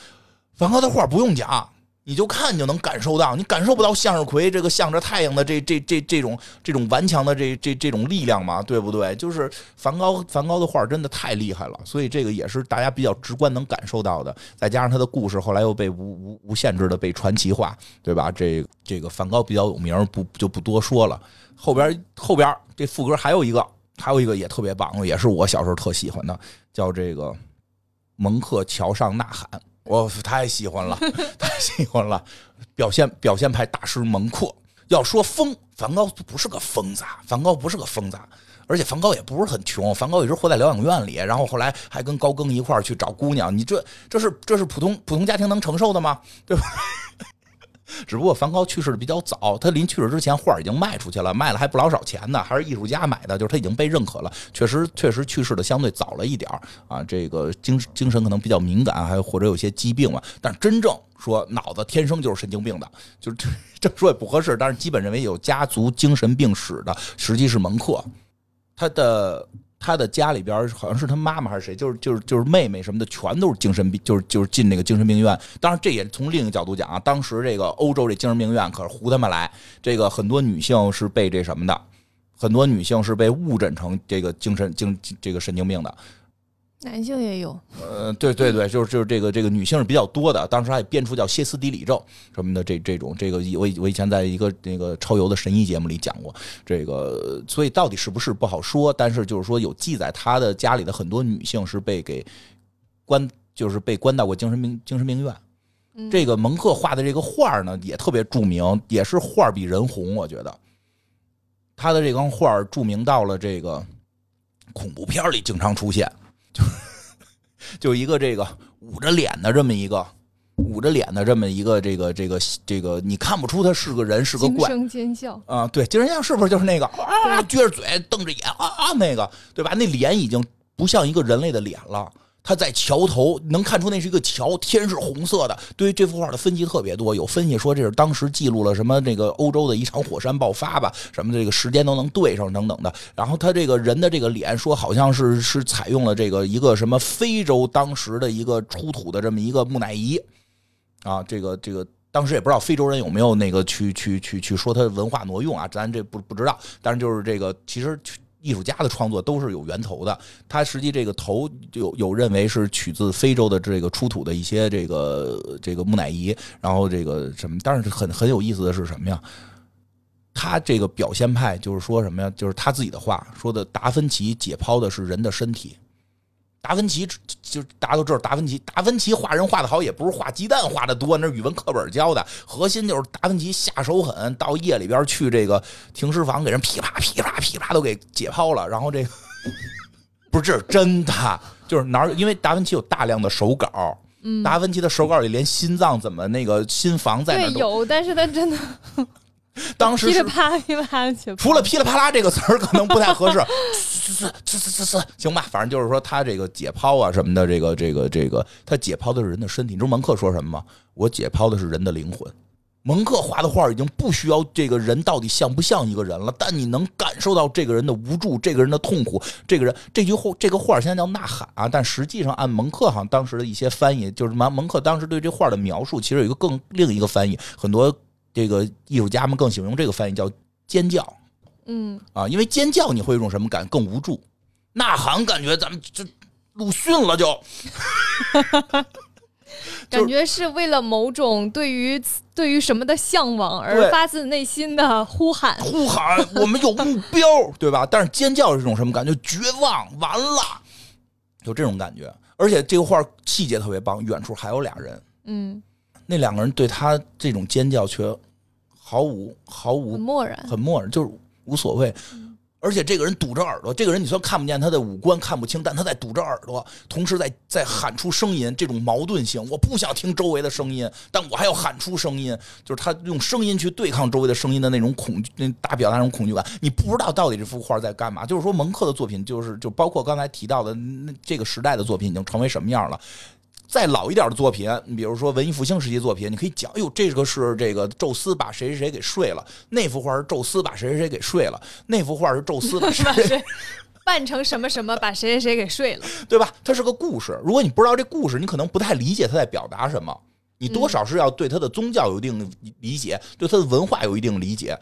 Speaker 2: 梵高的画不用讲。你就看就能感受到，你感受不到向日葵这个向着太阳的这这这这种这种顽强的这这这种力量嘛，对不对？就是梵高梵高的画真的太厉害了，所以这个也是大家比较直观能感受到的。再加上他的故事后来又被无无无限制的被传奇化，对吧？这这个梵高比较有名，不就不多说了。后边后边这副歌还有一个，还有一个也特别棒，也是我小时候特喜欢的，叫这个蒙克桥上呐喊。我太喜欢了，太喜欢了！表现表现派大师蒙克。要说疯，梵高不是个疯子，梵高不是个疯子而且梵高也不是很穷，梵高一直活在疗养院里，然后后来还跟高更一块儿去找姑娘。你这这是这是普通普通家庭能承受的吗？对吧？只不过梵高去世的比较早，他临去世之前画已经卖出去了，卖了还不老少钱呢，还是艺术家买的，就是他已经被认可了。确实，确实去世的相对早了一点啊。这个精精神可能比较敏感，还或者有些疾病嘛。但真正说脑子天生就是神经病的，就是这么说也不合适。但是基本认为有家族精神病史的，实际是蒙克，他的。他的家里边好像是他妈妈还是谁，就是就是就是妹妹什么的，全都是精神病，就是就是进那个精神病院。当然，这也从另一个角度讲啊，当时这个欧洲这精神病院可是胡他妈来，这个很多女性是被这什么的，很多女性是被误诊成这个精神精这个神经病的。
Speaker 1: 男性也有，
Speaker 2: 呃，对对对，就是就是这个这个女性是比较多的。当时还编出叫歇斯底里症什么的，这这种这个我我以前在一个那个超游的神医节目里讲过这个，所以到底是不是不好说。但是就是说有记载，他的家里的很多女性是被给关，就是被关到过精神病精神病院。这个蒙克画的这个画呢，也特别著名，也是画比人红。我觉得他的这张画著名到了这个恐怖片里经常出现。就 就一个这个捂着脸的这么一个捂着脸的这么一个这个这个这个，你看不出他是个人是个怪。
Speaker 1: 声尖叫
Speaker 2: 啊，对，惊声尖叫是不是就是那个啊，撅着嘴瞪着眼啊那个，对吧？那脸已经不像一个人类的脸了。他在桥头能看出那是一个桥，天是红色的。对于这幅画的分析特别多，有分析说这是当时记录了什么这个欧洲的一场火山爆发吧，什么这个时间都能对上等等的。然后他这个人的这个脸说好像是是采用了这个一个什么非洲当时的一个出土的这么一个木乃伊啊，这个这个当时也不知道非洲人有没有那个去去去去说他的文化挪用啊，咱这不不知道。但是就是这个其实。艺术家的创作都是有源头的，他实际这个头有有认为是取自非洲的这个出土的一些这个这个木乃伊，然后这个什么，但是很很有意思的是什么呀？他这个表现派就是说什么呀？就是他自己的话说的，达芬奇解剖的是人的身体。达芬奇就大家都知道，达芬奇达芬奇画人画的好，也不是画鸡蛋画的多，那是语文课本教的。核心就是达芬奇下手狠，到夜里边去这个停尸房，给人噼啪噼啪噼啪都给解剖了。然后这个不是这是真的，就是哪儿？因为达芬奇有大量的手稿，达芬奇的手稿里连心脏怎么那个心房在哪
Speaker 1: 有，但是他真的。
Speaker 2: 当时
Speaker 1: 噼里啪啦噼里啪啦，
Speaker 2: 除了噼里啪啦这个词儿可能不太合适，是是是是是，行吧，反正就是说他这个解剖啊什么的，这个这个这个，他解剖的是人的身体。你知道蒙克说什么吗？我解剖的是人的灵魂。蒙克画的画已经不需要这个人到底像不像一个人了，但你能感受到这个人的无助，这个人的痛苦。这个人这句话，这个画现在叫呐喊啊，但实际上按蒙克好像当时的一些翻译，就是蒙蒙克当时对这画的描述，其实有一个更另一个翻译，很多。这个艺术家们更喜欢用这个翻译叫尖叫，
Speaker 1: 嗯
Speaker 2: 啊，因为尖叫你会有一种什么感？更无助。呐喊感觉咱们就鲁迅了，就
Speaker 1: 感觉是为了某种对于对于什么的向往而发自内心的呼喊。
Speaker 2: 呼喊，我们有目标，对吧？但是尖叫是一种什么感觉？绝望，完了，就这种感觉。而且这个画细节特别棒，远处还有俩人，
Speaker 1: 嗯。
Speaker 2: 那两个人对他这种尖叫却毫无毫无
Speaker 1: 很漠然，
Speaker 2: 很漠然，就是无所谓。而且这个人堵着耳朵，这个人你虽然看不见他的五官，看不清，但他在堵着耳朵，同时在在喊出声音。这种矛盾性，我不想听周围的声音，但我还要喊出声音。就是他用声音去对抗周围的声音的那种恐惧，那大表达那种恐惧感。你不知道到底这幅画在干嘛。就是说，蒙克的作品，就是就包括刚才提到的那这个时代的作品，已经成为什么样了？再老一点的作品，你比如说文艺复兴时期作品，你可以讲，哎呦，这个是这个宙斯把谁谁谁给睡了，那幅画是宙斯把谁谁谁给睡了，那幅画是宙斯把谁谁
Speaker 1: 扮成什么什么把谁谁谁给睡了，
Speaker 2: 对吧？它是个故事，如果你不知道这故事，你可能不太理解他在表达什么，你多少是要对他的宗教有一定理解，对他的文化有一定理解。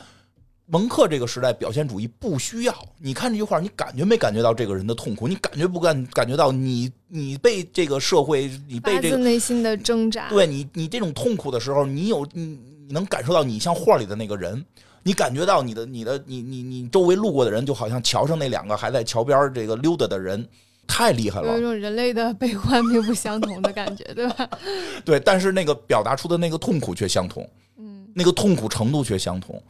Speaker 2: 蒙克这个时代表现主义不需要你看这句话，你感觉没感觉到这个人的痛苦？你感觉不感感觉到你你被这个社会你被这个
Speaker 1: 内心的挣扎？
Speaker 2: 对你你这种痛苦的时候，你有你你能感受到你像画里的那个人，你感觉到你的你的你你你周围路过的人，就好像桥上那两个还在桥边这个溜达的人，太厉害了。
Speaker 1: 有一种人类的悲欢并不相同的感觉，对吧？
Speaker 2: 对，但是那个表达出的那个痛苦却相同，
Speaker 1: 嗯，
Speaker 2: 那个痛苦程度却相同。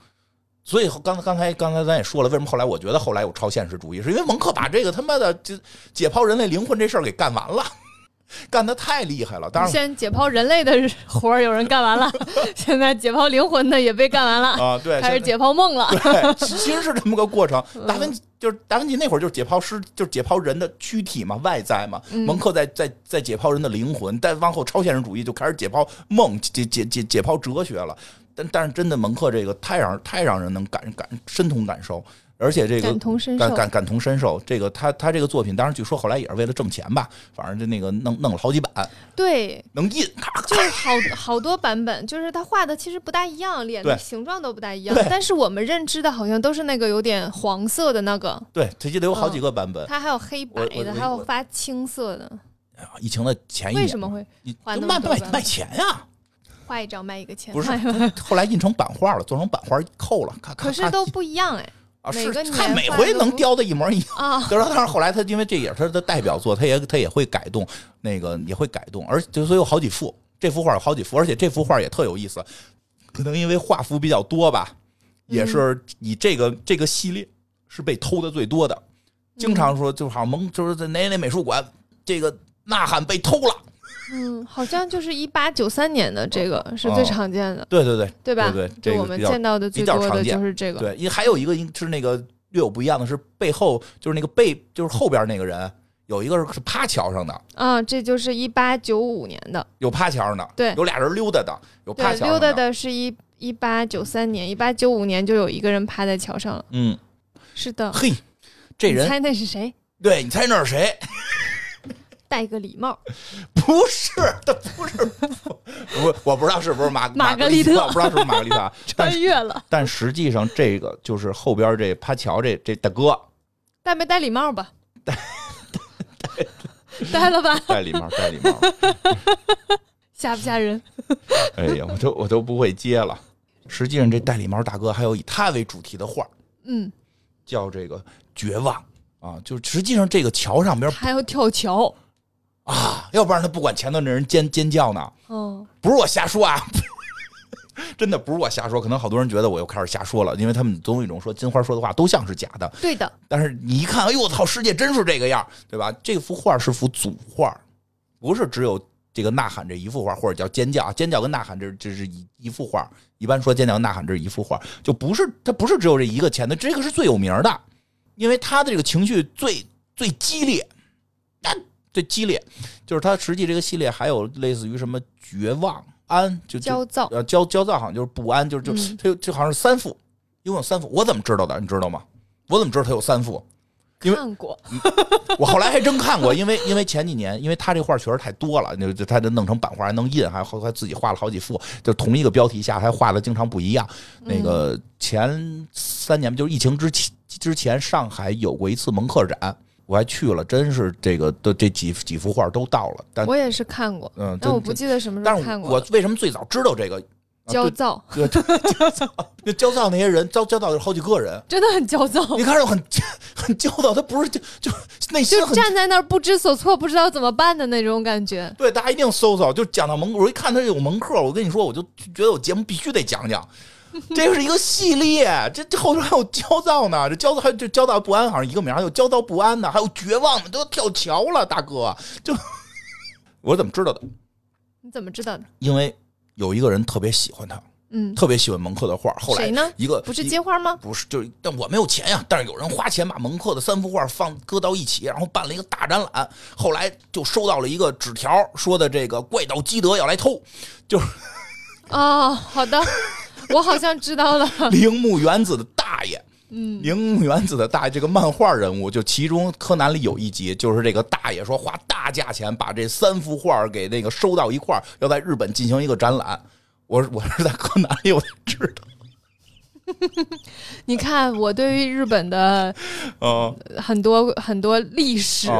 Speaker 2: 所以刚刚才刚才咱也说了，为什么后来我觉得后来有超现实主义，是因为蒙克把这个他妈的解解剖人类灵魂这事儿给干完了。干的太厉害了！当然，
Speaker 1: 先解剖人类的活儿有人干完了，现在解剖灵魂的也被干完了
Speaker 2: 啊！对，
Speaker 1: 开始解剖梦了。
Speaker 2: 对，其实是这么个过程。达芬就是达芬奇那会儿就是解剖师，就是解剖人的躯体嘛，外在嘛。蒙克在在在解剖人的灵魂，但往后超现实主义就开始解剖梦，解解解解剖哲学了。但但是真的蒙克这个太让太让人能感感深同感受。而且这个
Speaker 1: 感同身受，
Speaker 2: 感感感同身受。这个他他这个作品，当然据说后来也是为了挣钱吧，反正就那个弄弄了好几版，
Speaker 1: 对，
Speaker 2: 能印，
Speaker 1: 就是好好多版本，就是他画的其实不大一样，脸的形状都不大一样，但是我们认知的好像都是那个有点黄色的那个。
Speaker 2: 对，他记得有好几个版本，
Speaker 1: 他还有黑白的，还有发青色的。
Speaker 2: 疫情的前一
Speaker 1: 为什么会
Speaker 2: 卖卖卖钱呀？
Speaker 1: 画一张卖一个钱，
Speaker 2: 不是，后来印成版画了，做成版画扣了，看，
Speaker 1: 可是都不一样哎。
Speaker 2: 啊，是他每回能雕的一模一样
Speaker 1: 啊。
Speaker 2: 是说，但是后来他因为这也是他的代表作，他也他也会改动，那个也会改动，而就所以有好几幅，这幅画有好几幅，而且这幅画也特有意思，可能因为画幅比较多吧，也是以这个这个系列是被偷的最多的，经常说就好像蒙就是在哪哪美术馆，这个呐喊被偷了。
Speaker 1: 嗯，好像就是一八九三年的这个是最常见的，
Speaker 2: 对对对，
Speaker 1: 对吧？
Speaker 2: 对，
Speaker 1: 就我们见到的最多的就是这个。
Speaker 2: 对，因为还有一个是那个略有不一样的是背后就是那个背就是后边那个人有一个是趴桥上的
Speaker 1: 啊，这就是一八九五年的
Speaker 2: 有趴桥上的，
Speaker 1: 对，
Speaker 2: 有俩人溜达的，有趴桥
Speaker 1: 溜达的是一一八九三年，一八九五年就有一个人趴在桥上了，
Speaker 2: 嗯，
Speaker 1: 是的，
Speaker 2: 嘿，这人
Speaker 1: 猜那是谁？
Speaker 2: 对你猜那是谁？
Speaker 1: 戴个礼帽，
Speaker 2: 不是，他不是，不，我不知道是不是马
Speaker 1: 玛格
Speaker 2: 丽
Speaker 1: 特，我
Speaker 2: 不知道是不是玛格丽特，
Speaker 1: 穿越了。
Speaker 2: 但实际上，这个就是后边这趴桥这这大哥，
Speaker 1: 戴没戴礼帽吧？
Speaker 2: 戴，
Speaker 1: 戴，戴了吧？
Speaker 2: 戴礼帽，戴礼帽，
Speaker 1: 吓不吓人？
Speaker 2: 哎呀，我都我都不会接了。实际上，这戴礼帽大哥还有以他为主题的画，
Speaker 1: 嗯，
Speaker 2: 叫这个绝望啊，就是实际上这个桥上边
Speaker 1: 还要跳桥。
Speaker 2: 啊，要不然他不管前头那人尖尖叫呢。
Speaker 1: 嗯，
Speaker 2: 不是我瞎说啊，真的不是我瞎说。可能好多人觉得我又开始瞎说了，因为他们总有一种说金花说的话都像是假的。
Speaker 1: 对的。
Speaker 2: 但是你一看，哎呦我操，世界真是这个样，对吧？这幅画是幅组画，不是只有这个呐喊这一幅画，或者叫尖叫。尖叫跟呐喊这这是一一幅画。一般说尖叫呐喊这是一幅画，就不是它不是只有这一个前的，这个是最有名的，因为他的这个情绪最最激烈。最激烈，就是他实际这个系列还有类似于什么绝望、安，就
Speaker 1: 焦躁，
Speaker 2: 呃焦焦躁好像就是不安，就是就他就好像是三幅，一共有三幅，我怎么知道的？你知道吗？我怎么知道他有三幅？
Speaker 1: 看过，
Speaker 2: 我后来还真看过，因为因为前几年，因为他这画确实太多了，就他就弄成版画还能印，还后还自己画了好几幅，就同一个标题下还画的经常不一样。那个前三年就是疫情之前之前，上海有过一次蒙克展。我还去了，真是这个的这几几幅画都到了。但
Speaker 1: 我也是看过，
Speaker 2: 嗯，
Speaker 1: 但我不记得什么时候看过。
Speaker 2: 我为什么最早知道这个？
Speaker 1: 焦躁，
Speaker 2: 对，焦躁，那 焦躁那些人，焦焦躁有好几个人，
Speaker 1: 真的很焦躁。
Speaker 2: 你看着很很焦躁，他不是就就内心
Speaker 1: 就站在那儿不知所措，不知道怎么办的那种感觉。
Speaker 2: 对，大家一定搜搜。就讲到蒙，我一看他有蒙克，我跟你说，我就觉得我节目必须得讲讲。这是一个系列，这这后头还有焦躁呢，这焦躁还这焦躁不安，好像一个名，还有焦躁不安呢，还有绝望呢，都要跳桥了，大哥，就 我怎么知道的？
Speaker 1: 你怎么知道的？
Speaker 2: 因为有一个人特别喜欢他，
Speaker 1: 嗯，
Speaker 2: 特别喜欢蒙克的画。后来
Speaker 1: 谁呢？
Speaker 2: 一个
Speaker 1: 不是接花吗？
Speaker 2: 不是，就但我没有钱呀。但是有人花钱把蒙克的三幅画放搁到一起，然后办了一个大展览。后来就收到了一个纸条，说的这个怪盗基德要来偷，就是
Speaker 1: 哦，好的。我好像知道了，
Speaker 2: 铃木原子的大爷，
Speaker 1: 嗯，
Speaker 2: 铃木原子的大爷这个漫画人物，就其中柯南里有一集，就是这个大爷说花大价钱把这三幅画给那个收到一块儿，要在日本进行一个展览。我我是在柯南里我才知道。
Speaker 1: 你看，我对于日本的
Speaker 2: 呃
Speaker 1: 很多很多历史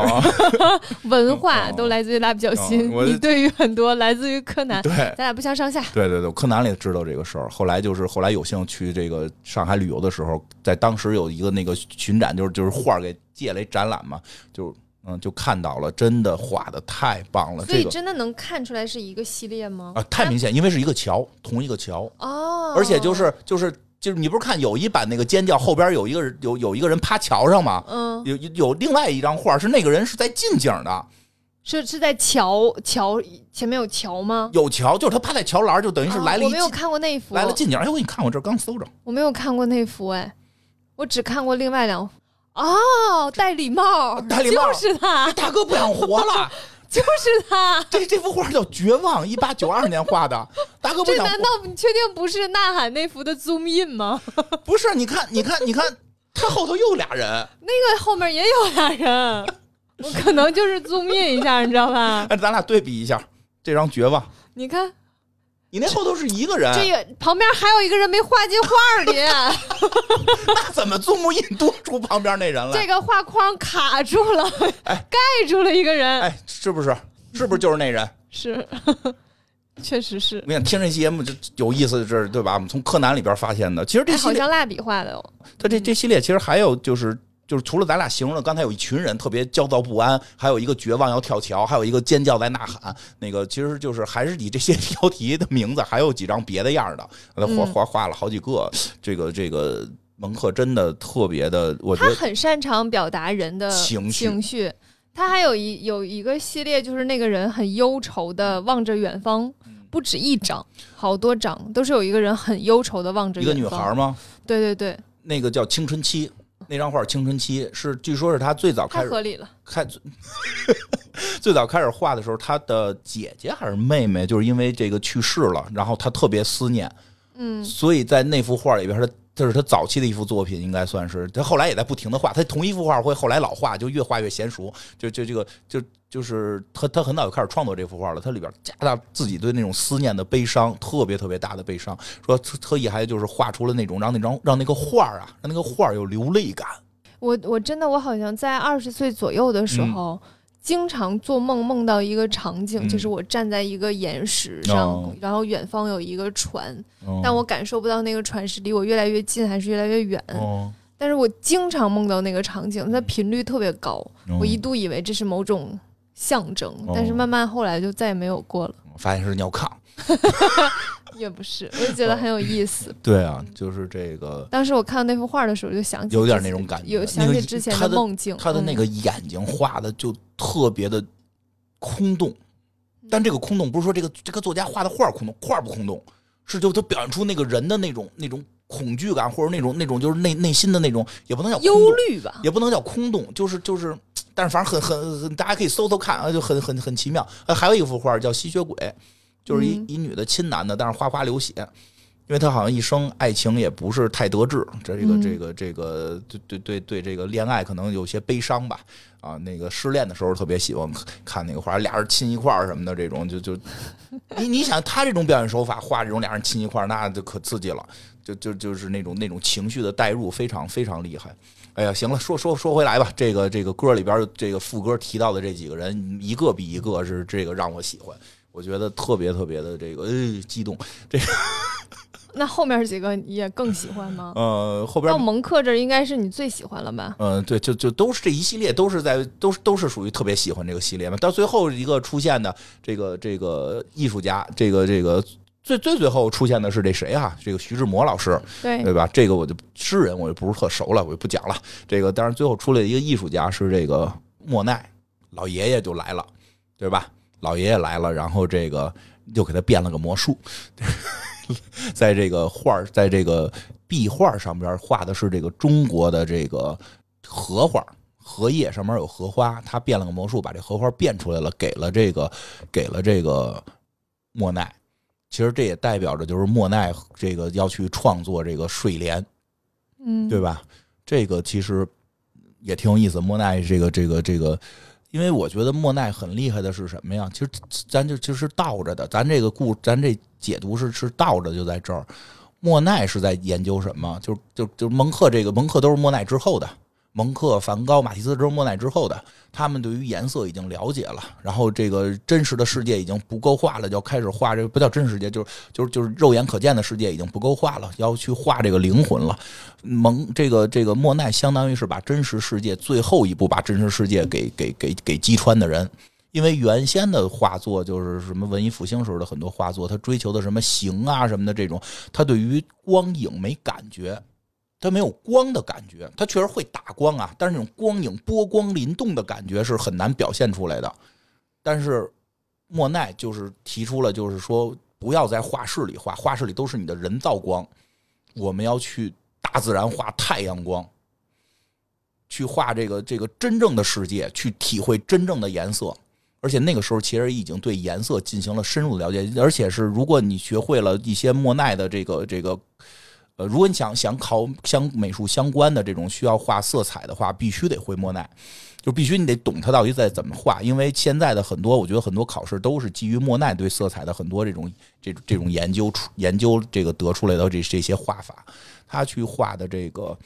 Speaker 1: 文化都来自于蜡笔小新，你对于很多来自于柯南，
Speaker 2: 对，
Speaker 1: 咱俩不相上下。
Speaker 2: 对对对，柯南里知道这个事儿，后来就是后来有幸去这个上海旅游的时候，在当时有一个那个巡展，就是就是画给借来展览嘛，就嗯就看到了，真的画的太棒了。
Speaker 1: 所以真的能看出来是一个系列吗？
Speaker 2: 啊，太明显，因为是一个桥，同一个桥
Speaker 1: 哦，
Speaker 2: 而且就是就是。就是你不是看有一版那个尖叫后边有一个人有有一个人趴桥上吗？
Speaker 1: 嗯，
Speaker 2: 有有另外一张画是那个人是在近景的，
Speaker 1: 是是在桥桥前面有桥吗？
Speaker 2: 有桥，就是他趴在桥栏，就等于是来了一、
Speaker 1: 我没有看过那幅，
Speaker 2: 来了近景。哎，我给你看，我这刚搜着，
Speaker 1: 我没有看过那幅，哎，我只看过另外两幅。哦，戴礼帽，
Speaker 2: 戴礼帽
Speaker 1: 就是他，
Speaker 2: 大哥不想活了。
Speaker 1: 就是他，
Speaker 2: 这这幅画叫《绝望》，一八九二年画的。大哥，
Speaker 1: 这难道你确定不是《呐喊》那幅的 zoom in 吗？
Speaker 2: 不是，你看，你看，你看，他后头又俩人，
Speaker 1: 那个后面也有俩人，我可能就是 zoom in 一下，你知道吧？
Speaker 2: 哎，咱俩对比一下这张《绝望》，
Speaker 1: 你看。
Speaker 2: 你那后头是一个人，
Speaker 1: 这个旁边还有一个人没画进画里
Speaker 2: 那怎么注目印多出旁边那人了？
Speaker 1: 这个画框卡住了，
Speaker 2: 哎，
Speaker 1: 盖住了一个人，
Speaker 2: 哎，是不是？是不是就是那人？
Speaker 1: 是，确实是。
Speaker 2: 我跟你听这节目就有意思的是，对吧？我们从柯南里边发现的，其实这
Speaker 1: 好像蜡笔画的哦。
Speaker 2: 他这这系列其实还有就是。就是除了咱俩形容的，刚才有一群人特别焦躁不安，还有一个绝望要跳桥，还有一个尖叫在呐喊。那个其实就是还是以这些 标题的名字，还有几张别的样的，他画画画了好几个。这个这个蒙克真的特别的，我觉得
Speaker 1: 他很擅长表达人的情绪。他还有一有一个系列，就是那个人很忧愁的望着远方，不止一张，好多张都是有一个人很忧愁的望着
Speaker 2: 一个女孩吗？
Speaker 1: 对对对，
Speaker 2: 那个叫青春期。那张画《青春期》是，据说是他最早开始
Speaker 1: 合理了。
Speaker 2: 开 最早开始画的时候，他的姐姐还是妹妹，就是因为这个去世了，然后他特别思念，
Speaker 1: 嗯，
Speaker 2: 所以在那幅画里边，他这是他早期的一幅作品，应该算是他后来也在不停的画，他同一幅画会后来老画，就越画越娴熟，就就这个就就是他他很早就开始创作这幅画了，他里边加大自己对那种思念的悲伤，特别特别大的悲伤，说特意还就是画出了那种让那张让那个画啊，让那个画有流泪感。
Speaker 1: 我我真的我好像在二十岁左右的时候。经常做梦，梦到一个场景，就是我站在一个岩石上，然后远方有一个船，但我感受不到那个船是离我越来越近还是越来越远。但是我经常梦到那个场景，它频率特别高，我一度以为这是某种象征，但是慢慢后来就再也没有过了。
Speaker 2: 发现是尿炕。
Speaker 1: 也不是，我就觉得很有意思。
Speaker 2: 对啊，就是这个。
Speaker 1: 当时我看到那幅画的时候，就想起
Speaker 2: 有点那种感觉，
Speaker 1: 有想起之前的梦境。
Speaker 2: 他的那个眼睛画的就特别的空洞，但这个空洞不是说这个这个作家画的画空洞，画不空洞，是就他表现出那个人的那种那种恐惧感，或者那种那种就是内内心的那种，也不能叫
Speaker 1: 忧虑吧，
Speaker 2: 也不能叫空洞，就是就是，但是反正很很很，大家可以搜搜看啊，就很很很奇妙。还有一幅画叫《吸血鬼》。就是一一女的亲男的，但是哗哗流血，因为她好像一生爱情也不是太得志，这个这个这个对对对对这个恋爱可能有些悲伤吧啊，那个失恋的时候特别喜欢看那个画，俩人亲一块儿什么的这种，就就你你想他这种表演手法画这种俩人亲一块儿，那就可刺激了，就就就是那种那种情绪的代入非常非常厉害。哎呀，行了，说说说回来吧，这个这个歌里边这个副歌提到的这几个人，一个比一个是这个让我喜欢。我觉得特别特别的这个，哎，激动。这个
Speaker 1: 那后面几个也更喜欢吗？
Speaker 2: 呃，后边
Speaker 1: 到蒙克这应该是你最喜欢了吧？
Speaker 2: 嗯，对，就就都是这一系列，都是在都是都是属于特别喜欢这个系列嘛。到最后一个出现的这个这个艺术家，这个这个最最最后出现的是这谁啊？这个徐志摩老师，
Speaker 1: 对
Speaker 2: 对吧？这个我就诗人我就不是特熟了，我就不讲了。这个但是最后出来一个艺术家是这个莫奈，老爷爷就来了，对吧？老爷爷来了，然后这个又给他变了个魔术，在这个画在这个壁画上边画的是这个中国的这个荷花，荷叶上面有荷花，他变了个魔术，把这荷花变出来了，给了这个给了这个莫奈。其实这也代表着就是莫奈这个要去创作这个睡莲，
Speaker 1: 嗯，
Speaker 2: 对吧？这个其实也挺有意思。莫奈这个这个这个。因为我觉得莫奈很厉害的是什么呀？其实咱就就是倒着的，咱这个故咱这解读是是倒着，就在这儿。莫奈是在研究什么？就就就蒙克这个蒙克都是莫奈之后的。蒙克、梵高、马蒂斯之后，莫奈之后的，他们对于颜色已经了解了，然后这个真实的世界已经不够画了，就要开始画这个不叫真实世界，就是就是就是肉眼可见的世界已经不够画了，要去画这个灵魂了。蒙这个这个莫奈相当于是把真实世界最后一步把真实世界给给给给击穿的人，因为原先的画作就是什么文艺复兴时候的很多画作，他追求的什么形啊什么的这种，他对于光影没感觉，它没有光的感觉，它确实会打光啊，但是那种光影波光粼动的感觉是很难表现出来的。但是莫奈就是提出了，就是说不要在画室里画，画室里都是你的人造光，我们要去大自然画太阳光。去画这个这个真正的世界，去体会真正的颜色，而且那个时候其实已经对颜色进行了深入的了解，而且是如果你学会了一些莫奈的这个这个，呃，如果你想想考相美术相关的这种需要画色彩的话，必须得会莫奈，就必须你得懂他到底在怎么画，因为现在的很多我觉得很多考试都是基于莫奈对色彩的很多这种这这种研究出研究这个得出来的这这些画法，他去画的这个，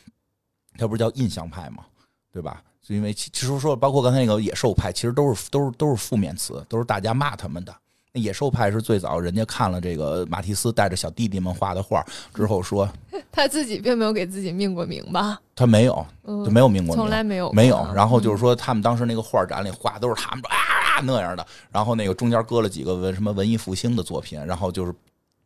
Speaker 2: 他不是叫印象派吗？对吧？就因为其实说，包括刚才那个野兽派，其实都是都是都是负面词，都是大家骂他们的。那野兽派是最早人家看了这个马蒂斯带着小弟弟们画的画之后说，
Speaker 1: 他自己并没有给自己命过名吧？
Speaker 2: 他没有，就没有命过名，
Speaker 1: 从来没有
Speaker 2: 没有。然后就是说，他们当时那个画展里画都是他们啊那样的，然后那个中间搁了几个文什么文艺复兴的作品，然后就是。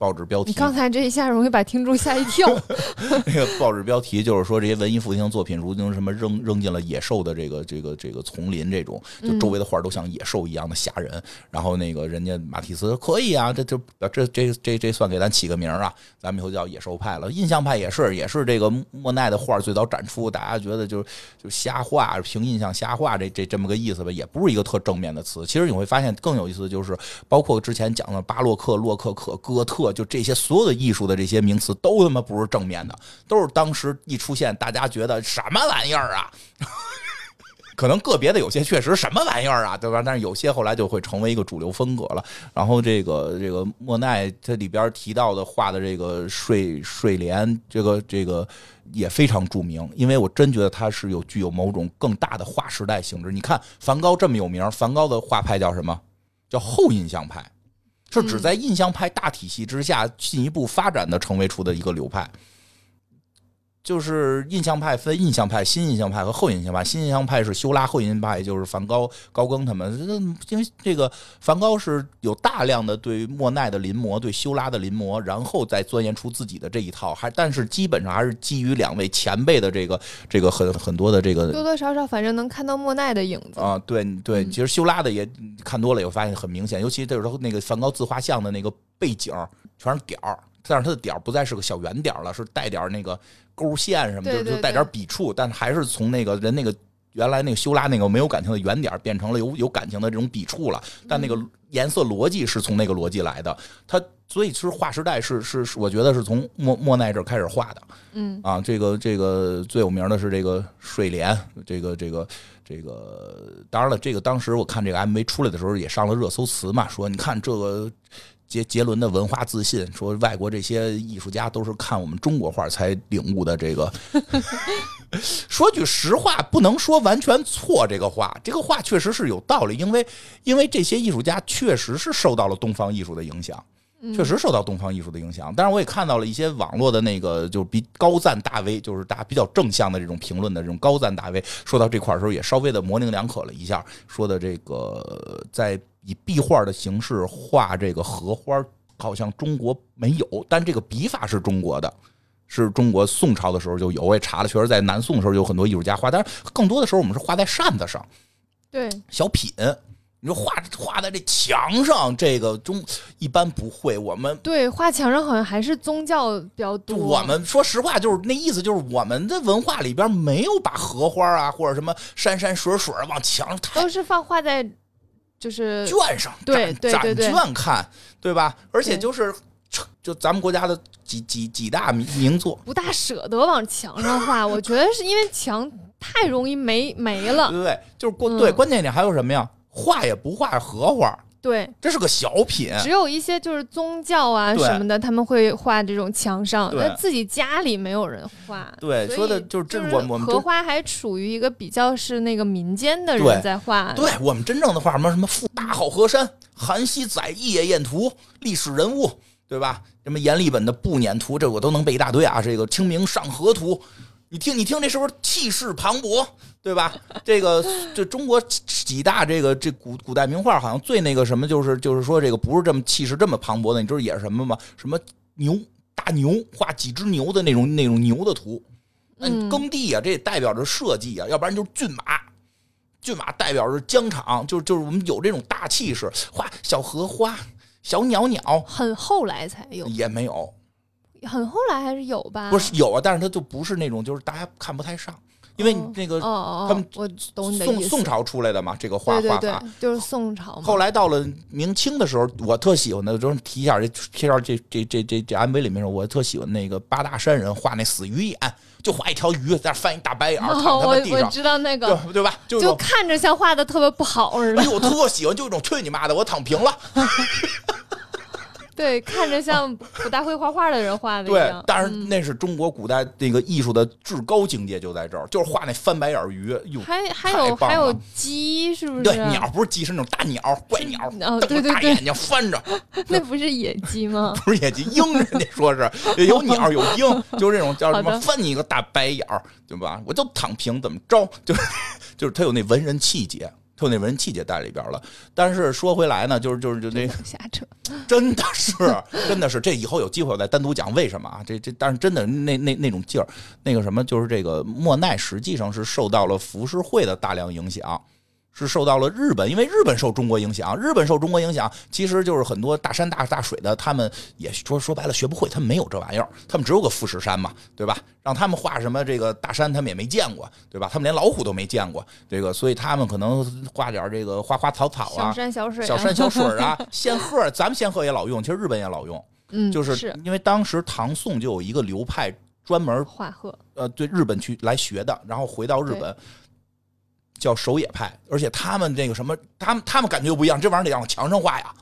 Speaker 2: 报纸标题，
Speaker 1: 你刚才这一下容易把听众吓一跳。
Speaker 2: 那个报纸标题就是说，这些文艺复兴作品如今什么扔扔进了野兽的这个这个这个丛林，这种就周围的画都像野兽一样的吓人。然后那个人家马蒂斯可以啊，这就这这这这算给咱起个名啊，咱们以后叫野兽派了。印象派也是也是这个莫奈的画最早展出，大家觉得就就瞎画，凭印象瞎画，这这这么个意思吧，也不是一个特正面的词。其实你会发现更有意思的就是，包括之前讲的巴洛克、洛可可、哥特。就这些所有的艺术的这些名词都他妈不是正面的，都是当时一出现大家觉得什么玩意儿啊？可能个别的有些确实什么玩意儿啊，对吧？但是有些后来就会成为一个主流风格了。然后这个这个莫奈他里边提到的画的这个睡睡莲，这个这个也非常著名，因为我真觉得他是有具有某种更大的划时代性质。你看梵高这么有名，梵高的画派叫什么？叫后印象派。是指在印象派大体系之下进一步发展的成为出的一个流派。就是印象派分印象派、新印象派和后印象派。新印象派是修拉，后印象派就是梵高、高更他们。因为这个梵高是有大量的对莫奈的临摹，对修拉的临摹，然后再钻研出自己的这一套。还但是基本上还是基于两位前辈的这个这个很很多的这个
Speaker 1: 多多少少，反正能看到莫奈的影子
Speaker 2: 啊。对对，其实修拉的也看多了，也发现很明显。尤其这时候那个梵高自画像的那个背景全是点儿，但是他的点儿不再是个小圆点儿了，是带点儿那个。勾线什么就就带点笔触，但还是从那个人那个原来那个修拉那个没有感情的圆点变成了有有感情的这种笔触了。但那个颜色逻辑是从那个逻辑来的。他所以其实划时代是是是，我觉得是从莫莫奈这开始画的。
Speaker 1: 嗯
Speaker 2: 啊，这个这个最有名的是这个睡莲，这个这个这个，当然了，这个当时我看这个 MV 出来的时候也上了热搜词嘛，说你看这个。杰杰伦的文化自信说，外国这些艺术家都是看我们中国画才领悟的。这个 说句实话，不能说完全错。这个话，这个话确实是有道理，因为因为这些艺术家确实是受到了东方艺术的影响，确实受到东方艺术的影响。当然，我也看到了一些网络的那个，就是比高赞大 V，就是大家比较正向的这种评论的这种高赞大 V，说到这块儿的时候，也稍微的模棱两可了一下，说的这个在。以壁画的形式画这个荷花，好像中国没有，但这个笔法是中国的，是中国宋朝的时候就有。我也查了，确实在南宋的时候有很多艺术家画，但是更多的时候我们是画在扇子上，
Speaker 1: 对，
Speaker 2: 小品。你说画画在这墙上，这个中一般不会。我们
Speaker 1: 对画墙上好像还是宗教比较多。
Speaker 2: 我们说实话，就是那意思，就是我们的文化里边没有把荷花啊或者什么山山水水往墙上，
Speaker 1: 都是放画在。就是
Speaker 2: 卷上，
Speaker 1: 对对对
Speaker 2: 对，卷看，对吧？而且就是，就咱们国家的几几几大名名作，
Speaker 1: 不大舍得往墙上画。我觉得是因为墙太容易没没了，
Speaker 2: 对，就是关对关键点还有什么呀？画也不画荷花。
Speaker 1: 对，
Speaker 2: 这是个小品。
Speaker 1: 只有一些就是宗教啊什么的，他们会画这种墙上，那自己家里没有人画。
Speaker 2: 对，说的就是这我我们
Speaker 1: 荷花还处于一个比较是那个民间的人在画。
Speaker 2: 对我们真正的画什么什么富大好河山、韩熙载夜宴图、历史人物，对吧？什么阎立本的步辇图，这我都能背一大堆啊。这个清明上河图。你听，你听，这是不是气势磅礴，对吧？这个这中国几大这个这古古代名画，好像最那个什么，就是就是说这个不是这么气势这么磅礴的，你知道也是什么吗？什么牛大牛画几只牛的那种那种牛的图，
Speaker 1: 嗯，
Speaker 2: 耕地啊，这也代表着社稷啊，要不然就是骏马，骏马代表着疆场，就是就是我们有这种大气势，画小荷花、小鸟鸟，
Speaker 1: 很后来才有，
Speaker 2: 也没有。
Speaker 1: 很后来还是有吧？
Speaker 2: 不是有啊，但是它就不是那种，就是大家看不太上，因为那个他们
Speaker 1: 我懂你的
Speaker 2: 宋宋朝出来的嘛，这个画画
Speaker 1: 法就是宋朝。
Speaker 2: 后来到了明清的时候，我特喜欢的，就是提一下这片儿这这这这这 MV 里面，我特喜欢那个八大山人画那死鱼眼，就画一条鱼在那翻一大白眼躺在地上，
Speaker 1: 我知道那个
Speaker 2: 对吧？
Speaker 1: 就看着像画的特别不好似的。
Speaker 2: 哎呦，我特喜欢，就一种去你妈的，我躺平了。
Speaker 1: 对，看着像 不大会画画的人画的
Speaker 2: 对，但是那是中国古代那个艺术的至高境界，就在这儿，就是画那翻白眼鱼。
Speaker 1: 哟还还有还有鸡，是不是？
Speaker 2: 对，鸟不是鸡，是那种大鸟，怪鸟，
Speaker 1: 哦，对对对，大
Speaker 2: 眼睛翻着。
Speaker 1: 那不是野鸡 吗？
Speaker 2: 不是野鸡，鹰人家说是有鸟有鹰，就是这种叫什么翻你一个大白眼儿，对吧？我就躺平，怎么着？就是就是他有那文人气节。就那文气节在里边了，但是说回来呢，就是就是就那
Speaker 1: 瞎扯，
Speaker 2: 真的是真的是，这以后有机会我再单独讲为什么啊？这这，但是真的那那那种劲儿，那个什么，就是这个莫奈实际上是受到了浮世绘的大量影响。是受到了日本，因为日本受中国影响，日本受中国影响，其实就是很多大山大大水的，他们也说说白了学不会，他们没有这玩意儿，他们只有个富士山嘛，对吧？让他们画什么这个大山，他们也没见过，对吧？他们连老虎都没见过，这个，所以他们可能画点这个花花草草
Speaker 1: 啊，小山小水，
Speaker 2: 小山小水啊，仙鹤，咱们仙鹤也老用，其实日本也老用，
Speaker 1: 嗯，
Speaker 2: 就是因为当时唐宋就有一个流派专门
Speaker 1: 画鹤，
Speaker 2: 呃，对日本去来学的，然后回到日本。叫守野派，而且他们这个什么，他们他们感觉又不一样。这玩意儿得往墙上画呀，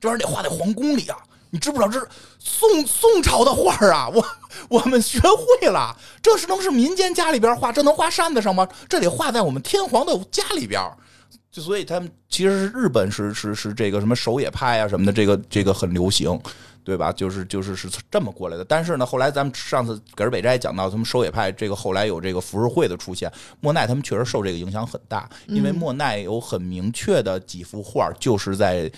Speaker 2: 这玩意儿得画在皇宫里啊。你知不知道这是宋宋朝的画啊？我我们学会了，这是能是民间家里边画，这能画扇子上吗？这得画在我们天皇的家里边。就所以他们其实是日本是是是这个什么守野派啊什么的，这个这个很流行。对吧？就是就是是这么过来的。但是呢，后来咱们上次给尔北斋讲到，他们守野派这个后来有这个浮世绘的出现，莫奈他们确实受这个影响很大。因为莫奈有很明确的几幅画，就是在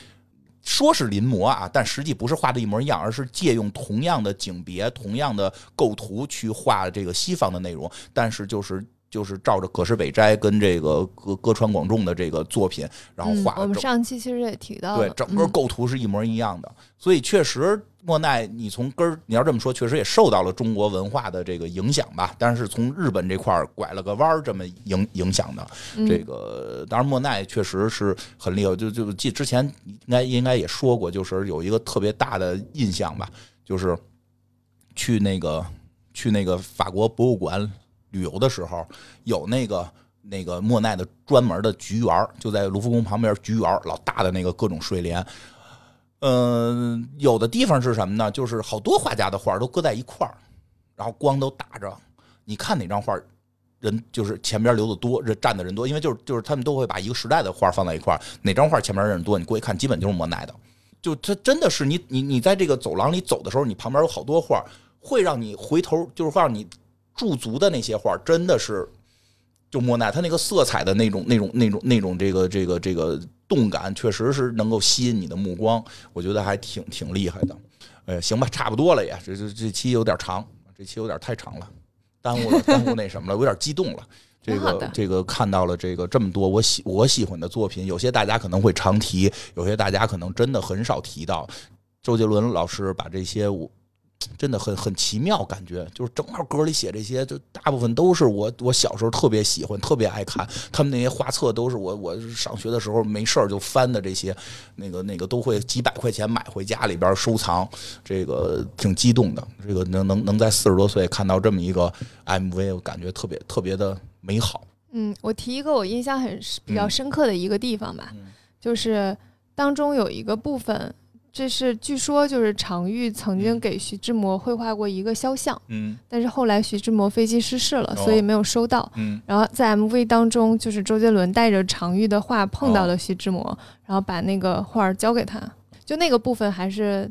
Speaker 2: 说是临摹啊，但实际不是画的一模一样，而是借用同样的景别、同样的构图去画这个西方的内容，但是就是。就是照着葛饰北斋跟这个歌歌川广重的这个作品，然后画。
Speaker 1: 我们上期其实也提到，
Speaker 2: 对，整个构图是一模一样的。所以确实，莫奈你从根儿，你要这么说，确实也受到了中国文化的这个影响吧。但是从日本这块儿拐了个弯儿，这么影影响的。这个当然，莫奈确实是很厉害。就就记之前应该应该也说过，就是有一个特别大的印象吧，就是去那个去那个法国博物馆。旅游的时候有那个那个莫奈的专门的菊园，就在卢浮宫旁边菊园，老大的那个各种睡莲。嗯，有的地方是什么呢？就是好多画家的画都搁在一块儿，然后光都打着，你看哪张画人就是前边留的多，人站的人多，因为就是就是他们都会把一个时代的画放在一块，哪张画前面人多，你过去看，基本就是莫奈的。就他真的是你你你在这个走廊里走的时候，你旁边有好多画，会让你回头，就是会让你。驻足的那些画真的是，就莫奈他那个色彩的那种、那种、那种、那种这个、这个、这个动感，确实是能够吸引你的目光。我觉得还挺挺厉害的。哎，行吧，差不多了也，这这这期有点长，这期有点太长了，耽误了，耽误那什么了，有点激动了。这个这个看到了这个这么多我喜我喜欢的作品，有些大家可能会常提，有些大家可能真的很少提到。周杰伦老师把这些我。真的很很奇妙，感觉就是正好歌里写这些，就大部分都是我我小时候特别喜欢、特别爱看。他们那些画册都是我我上学的时候没事儿就翻的，这些那个那个都会几百块钱买回家里边收藏。这个挺激动的，这个能能能在四十多岁看到这么一个 MV，我感觉特别特别的美好。
Speaker 1: 嗯，我提一个我印象很比较深刻的一个地方吧，就是当中有一个部分。这是据说就是常玉曾经给徐志摩绘画过一个肖像，
Speaker 2: 嗯，
Speaker 1: 但是后来徐志摩飞机失事了，所以没有收到，
Speaker 2: 嗯，
Speaker 1: 然后在 MV 当中，就是周杰伦带着常玉的画碰到了徐志摩，然后把那个画交给他，就那个部分还是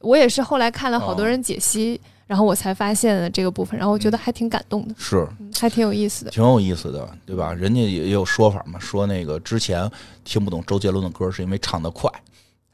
Speaker 1: 我也是后来看了好多人解析，然后我才发现了这个部分，然后我觉得还挺感动的，
Speaker 2: 是，
Speaker 1: 还挺有意思的，
Speaker 2: 挺有意思的，对吧？人家也有说法嘛，说那个之前听不懂周杰伦的歌是因为唱得快。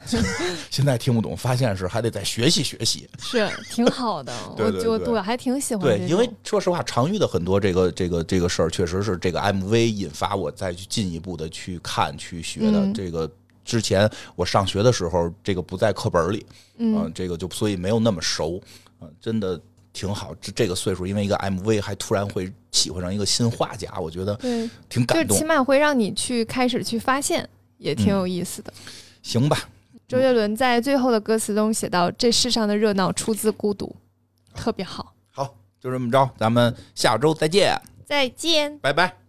Speaker 2: 现在听不懂，发现是还得再学习学习，
Speaker 1: 是挺好的。我就
Speaker 2: 我
Speaker 1: 还挺喜欢。
Speaker 2: 对，因为说实话，常遇的很多这个这个这个事儿，确实是这个 MV 引发我再去进一步的去看去学的。这个之前我上学的时候，这个不在课本里，嗯，这个就所以没有那么熟，嗯，真的挺好。这这个岁数，因为一个 MV 还突然会喜欢上一个新画家，我觉得
Speaker 1: 对
Speaker 2: 挺感
Speaker 1: 动。就起码会让你去开始去发现，也挺有意思的。
Speaker 2: 行吧。
Speaker 1: 周杰伦在最后的歌词中写到：“这世上的热闹出自孤独，特别好。”
Speaker 2: 好，就这么着，咱们下周再见。
Speaker 1: 再见，
Speaker 2: 拜拜。